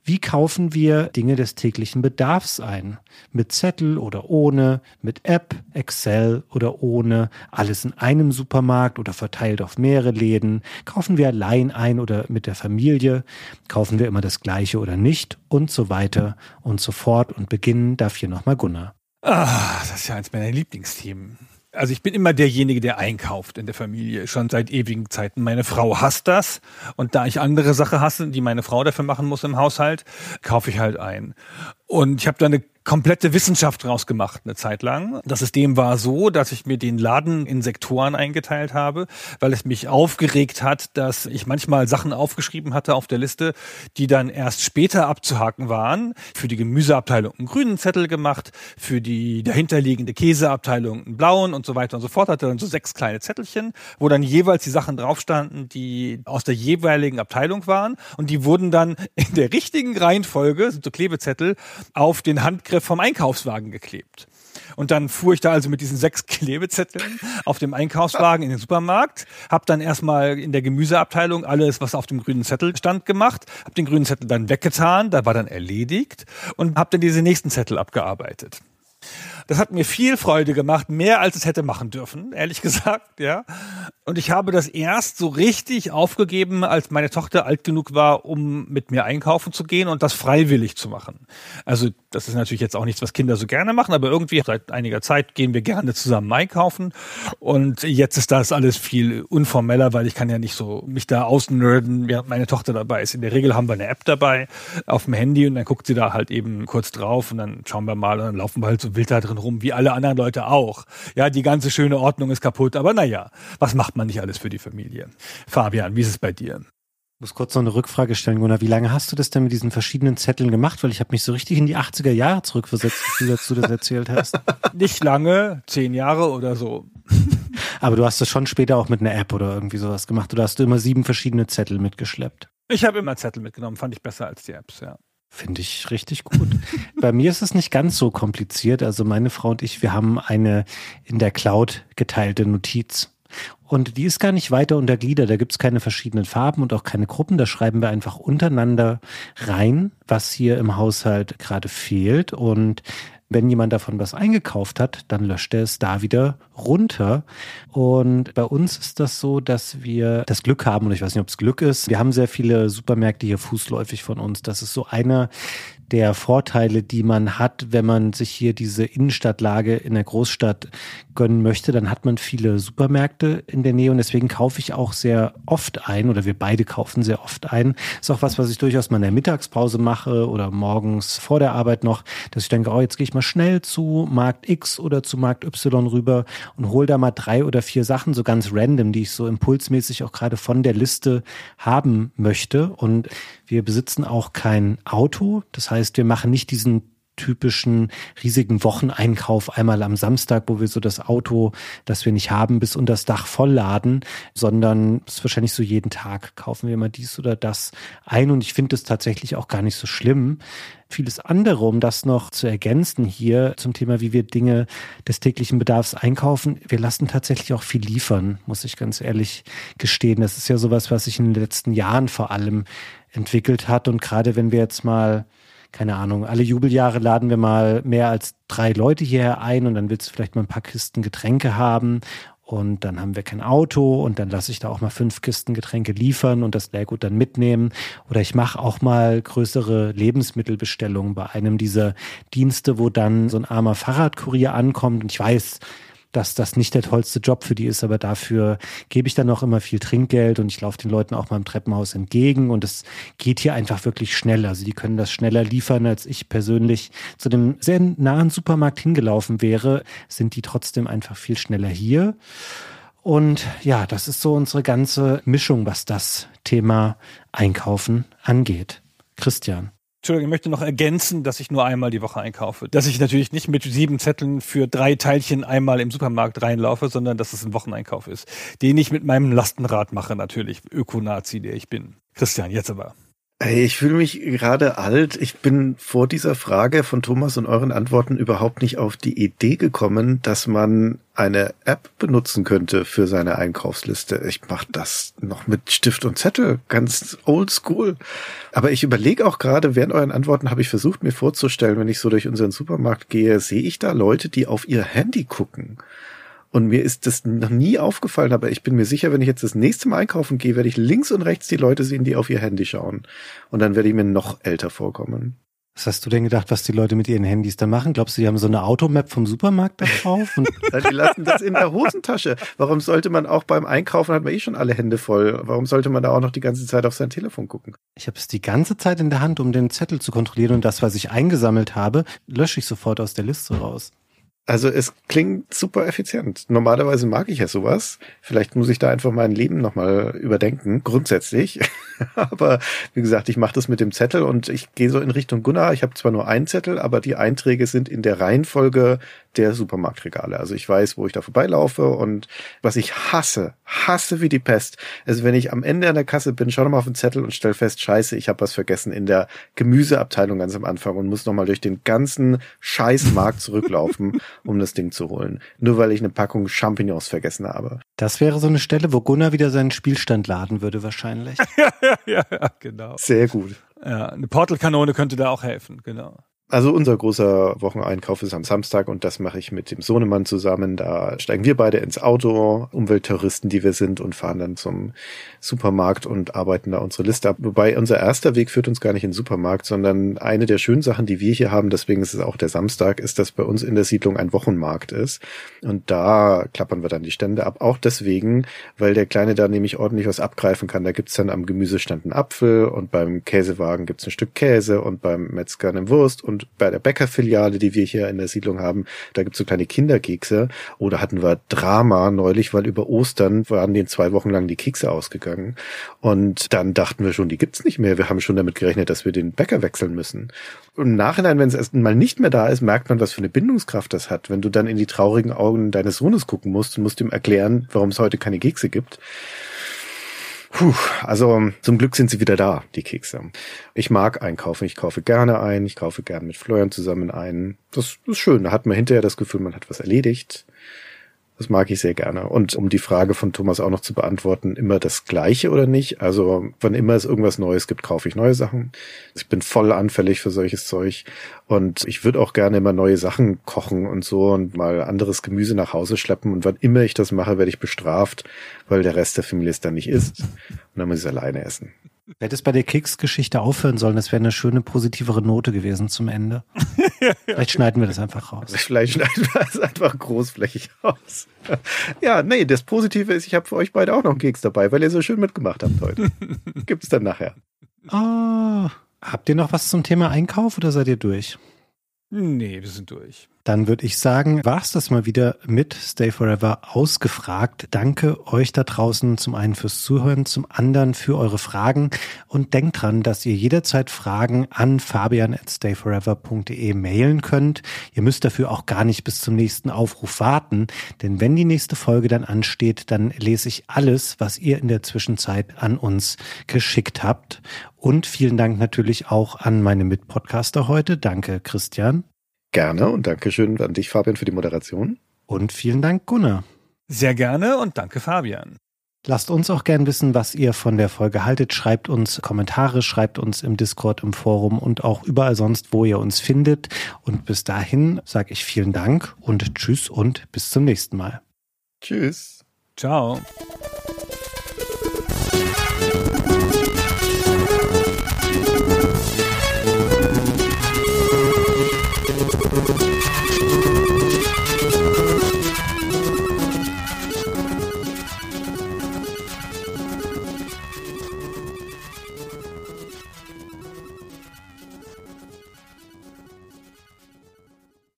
Wie kaufen wir Dinge des täglichen Bedarfs ein? Mit Zettel oder ohne, mit App, Excel oder ohne, alles in einem Supermarkt oder verteilt auf mehrere Läden? Kaufen wir allein ein oder mit der Familie? Kaufen wir immer das Gleiche oder nicht? Und so weiter und so fort. Und beginnen darf hier nochmal Gunnar. Ah, das ist ja eins meiner Lieblingsthemen. Also ich bin immer derjenige, der einkauft in der Familie, schon seit ewigen Zeiten. Meine Frau hasst das und da ich andere Sachen hasse, die meine Frau dafür machen muss im Haushalt, kaufe ich halt ein. Und ich habe da eine komplette Wissenschaft rausgemacht eine Zeit lang. Das System war so, dass ich mir den Laden in Sektoren eingeteilt habe, weil es mich aufgeregt hat, dass ich manchmal Sachen aufgeschrieben hatte auf der Liste, die dann erst später abzuhaken waren. Für die Gemüseabteilung einen grünen Zettel gemacht, für die dahinterliegende Käseabteilung einen blauen und so weiter und so fort. Hatte dann so sechs kleine Zettelchen, wo dann jeweils die Sachen drauf standen, die aus der jeweiligen Abteilung waren. Und die wurden dann in der richtigen Reihenfolge, so Klebezettel, auf den Handgriff vom Einkaufswagen geklebt. Und dann fuhr ich da also mit diesen sechs Klebezetteln auf dem Einkaufswagen in den Supermarkt, habe dann erstmal in der Gemüseabteilung alles, was auf dem grünen Zettel stand, gemacht, habe den grünen Zettel dann weggetan, da war dann erledigt und habe dann diese nächsten Zettel abgearbeitet. Das hat mir viel Freude gemacht, mehr als es hätte machen dürfen, ehrlich gesagt, ja. Und ich habe das erst so richtig aufgegeben, als meine Tochter alt genug war, um mit mir einkaufen zu gehen und das freiwillig zu machen. Also das ist natürlich jetzt auch nichts, was Kinder so gerne machen, aber irgendwie seit einiger Zeit gehen wir gerne zusammen einkaufen. Und jetzt ist das alles viel unformeller, weil ich kann ja nicht so mich da ausnerden, während meine Tochter dabei ist. In der Regel haben wir eine App dabei auf dem Handy und dann guckt sie da halt eben kurz drauf und dann schauen wir mal und dann laufen wir halt so wild da drin rum, wie alle anderen Leute auch. Ja, die ganze schöne Ordnung ist kaputt, aber naja, was macht man nicht alles für die Familie? Fabian, wie ist es bei dir? muss kurz noch eine Rückfrage stellen, Gunnar. Wie lange hast du das denn mit diesen verschiedenen Zetteln gemacht? Weil ich habe mich so richtig in die 80er Jahre zurückversetzt, als du das erzählt hast. Nicht lange, zehn Jahre oder so. Aber du hast das schon später auch mit einer App oder irgendwie sowas gemacht. Oder hast du immer sieben verschiedene Zettel mitgeschleppt? Ich habe immer Zettel mitgenommen, fand ich besser als die Apps, ja. Finde ich richtig gut. Bei mir ist es nicht ganz so kompliziert. Also meine Frau und ich, wir haben eine in der Cloud geteilte Notiz. Und die ist gar nicht weiter untergliedert. Da gibt's keine verschiedenen Farben und auch keine Gruppen. Da schreiben wir einfach untereinander rein, was hier im Haushalt gerade fehlt. Und wenn jemand davon was eingekauft hat, dann löscht er es da wieder runter. Und bei uns ist das so, dass wir das Glück haben, und ich weiß nicht, ob es Glück ist, wir haben sehr viele Supermärkte hier fußläufig von uns. Das ist so einer der Vorteile, die man hat, wenn man sich hier diese Innenstadtlage in der Großstadt gönnen möchte, dann hat man viele Supermärkte in der Nähe und deswegen kaufe ich auch sehr oft ein oder wir beide kaufen sehr oft ein. Ist auch was, was ich durchaus mal in der Mittagspause mache oder morgens vor der Arbeit noch, dass ich denke, oh, jetzt gehe ich mal schnell zu Markt X oder zu Markt Y rüber und hole da mal drei oder vier Sachen so ganz random, die ich so impulsmäßig auch gerade von der Liste haben möchte und wir besitzen auch kein Auto. Das heißt, wir machen nicht diesen typischen riesigen Wocheneinkauf einmal am Samstag, wo wir so das Auto, das wir nicht haben, bis unter das Dach vollladen, sondern es ist wahrscheinlich so jeden Tag kaufen wir mal dies oder das ein und ich finde es tatsächlich auch gar nicht so schlimm. Vieles andere, um das noch zu ergänzen hier zum Thema, wie wir Dinge des täglichen Bedarfs einkaufen. Wir lassen tatsächlich auch viel liefern, muss ich ganz ehrlich gestehen. Das ist ja sowas, was sich in den letzten Jahren vor allem entwickelt hat. Und gerade wenn wir jetzt mal, keine Ahnung, alle Jubeljahre laden wir mal mehr als drei Leute hierher ein und dann willst du vielleicht mal ein paar Kisten Getränke haben und dann haben wir kein Auto und dann lasse ich da auch mal fünf Kisten Getränke liefern und das Leergut dann mitnehmen. Oder ich mache auch mal größere Lebensmittelbestellungen bei einem dieser Dienste, wo dann so ein armer Fahrradkurier ankommt und ich weiß, dass das nicht der tollste Job für die ist, aber dafür gebe ich dann auch immer viel Trinkgeld und ich laufe den Leuten auch mal im Treppenhaus entgegen und es geht hier einfach wirklich schneller. Also die können das schneller liefern, als ich persönlich zu dem sehr nahen Supermarkt hingelaufen wäre, sind die trotzdem einfach viel schneller hier. Und ja, das ist so unsere ganze Mischung, was das Thema Einkaufen angeht. Christian. Entschuldigung, ich möchte noch ergänzen, dass ich nur einmal die Woche einkaufe. Dass ich natürlich nicht mit sieben Zetteln für drei Teilchen einmal im Supermarkt reinlaufe, sondern dass es ein Wocheneinkauf ist. Den ich mit meinem Lastenrad mache, natürlich. Ökonazi, der ich bin. Christian, jetzt aber. Hey, ich fühle mich gerade alt. Ich bin vor dieser Frage von Thomas und euren Antworten überhaupt nicht auf die Idee gekommen, dass man eine App benutzen könnte für seine Einkaufsliste. Ich mache das noch mit Stift und Zettel, ganz old school. Aber ich überlege auch gerade, während euren Antworten habe ich versucht, mir vorzustellen, wenn ich so durch unseren Supermarkt gehe, sehe ich da Leute, die auf ihr Handy gucken. Und mir ist das noch nie aufgefallen, aber ich bin mir sicher, wenn ich jetzt das nächste Mal einkaufen gehe, werde ich links und rechts die Leute sehen, die auf ihr Handy schauen. Und dann werde ich mir noch älter vorkommen. Was hast du denn gedacht, was die Leute mit ihren Handys da machen? Glaubst du, die haben so eine Automap vom Supermarkt da drauf? die lassen das in der Hosentasche. Warum sollte man auch beim Einkaufen, hat man eh schon alle Hände voll. Warum sollte man da auch noch die ganze Zeit auf sein Telefon gucken? Ich habe es die ganze Zeit in der Hand, um den Zettel zu kontrollieren und das, was ich eingesammelt habe, lösche ich sofort aus der Liste raus. Also es klingt super effizient. Normalerweise mag ich ja sowas. Vielleicht muss ich da einfach mein Leben nochmal überdenken, grundsätzlich. aber wie gesagt, ich mache das mit dem Zettel und ich gehe so in Richtung Gunnar. Ich habe zwar nur einen Zettel, aber die Einträge sind in der Reihenfolge der Supermarktregale. Also ich weiß, wo ich da vorbeilaufe und was ich hasse, hasse wie die Pest. Also wenn ich am Ende an der Kasse bin, schau nochmal auf den Zettel und stell fest, scheiße, ich habe was vergessen in der Gemüseabteilung ganz am Anfang und muss nochmal durch den ganzen Scheißmarkt zurücklaufen, um das Ding zu holen. Nur weil ich eine Packung Champignons vergessen habe. Das wäre so eine Stelle, wo Gunnar wieder seinen Spielstand laden würde wahrscheinlich. ja, ja, ja, genau. Sehr gut. Ja, eine Portalkanone könnte da auch helfen, genau. Also unser großer Wocheneinkauf ist am Samstag und das mache ich mit dem Sohnemann zusammen. Da steigen wir beide ins Auto, Umweltterroristen, die wir sind, und fahren dann zum Supermarkt und arbeiten da unsere Liste ab. Wobei unser erster Weg führt uns gar nicht in den Supermarkt, sondern eine der schönen Sachen, die wir hier haben, deswegen ist es auch der Samstag, ist, dass bei uns in der Siedlung ein Wochenmarkt ist. Und da klappern wir dann die Stände ab. Auch deswegen, weil der Kleine da nämlich ordentlich was abgreifen kann. Da gibt's dann am Gemüsestand einen Apfel und beim Käsewagen gibt's ein Stück Käse und beim Metzger eine Wurst und Und bei der Bäckerfiliale, die wir hier in der Siedlung haben, da gibt's so kleine Kinderkekse. Oder hatten wir Drama neulich, weil über Ostern waren den zwei Wochen lang die Kekse ausgegangen. Und dann dachten wir schon, die gibt's nicht mehr. Wir haben schon damit gerechnet, dass wir den Bäcker wechseln müssen. Im Nachhinein, wenn es erst mal nicht mehr da ist, merkt man, was für eine Bindungskraft das hat. Wenn du dann in die traurigen Augen deines Sohnes gucken musst und musst ihm erklären, warum es heute keine Kekse gibt. Puh, also zum Glück sind sie wieder da, die Kekse. Ich mag einkaufen, ich kaufe gerne ein, ich kaufe gerne mit Florian zusammen ein. Das ist schön, da hat man hinterher das Gefühl, man hat was erledigt. Das mag ich sehr gerne. Und um die Frage von Thomas auch noch zu beantworten, immer das Gleiche oder nicht? Also, wann immer es irgendwas Neues gibt, kaufe ich neue Sachen. Ich bin voll anfällig für solches Zeug. Und ich würde auch gerne immer neue Sachen kochen und so und mal anderes Gemüse nach Hause schleppen. Und wann immer ich das mache, werde ich bestraft, weil der Rest der Familie es dann nicht isst. Und dann muss ich es alleine essen. Hätte es bei der Keksgeschichte aufhören sollen, das wäre eine schöne, positivere Note gewesen zum Ende. Vielleicht schneiden wir das einfach raus. Vielleicht schneiden wir es einfach großflächig raus. Ja, nee, das Positive ist, ich habe für euch beide auch noch einen Keks dabei, weil ihr so schön mitgemacht habt heute. Gibt's dann nachher. Oh, habt ihr noch was zum Thema Einkauf oder seid ihr durch? Nee, wir sind durch. Dann würde ich sagen, war's das mal wieder mit Stay Forever ausgefragt. Danke euch da draußen zum einen fürs Zuhören, zum anderen für eure Fragen und denkt dran, dass ihr jederzeit Fragen an fabian at stayforever.de mailen könnt. Ihr müsst dafür auch gar nicht bis zum nächsten Aufruf warten, denn wenn die nächste Folge dann ansteht, dann lese ich alles, was ihr in der Zwischenzeit an uns geschickt habt. Und vielen Dank natürlich auch an meine Mitpodcaster heute. Danke, Christian. Gerne und Dankeschön an dich, Fabian, für die Moderation. Und vielen Dank, Gunnar. Sehr gerne und danke, Fabian. Lasst uns auch gern wissen, was ihr von der Folge haltet. Schreibt uns Kommentare, schreibt uns im Discord, im Forum und auch überall sonst, wo ihr uns findet. Und bis dahin sage ich vielen Dank und tschüss und bis zum nächsten Mal. Tschüss. Ciao.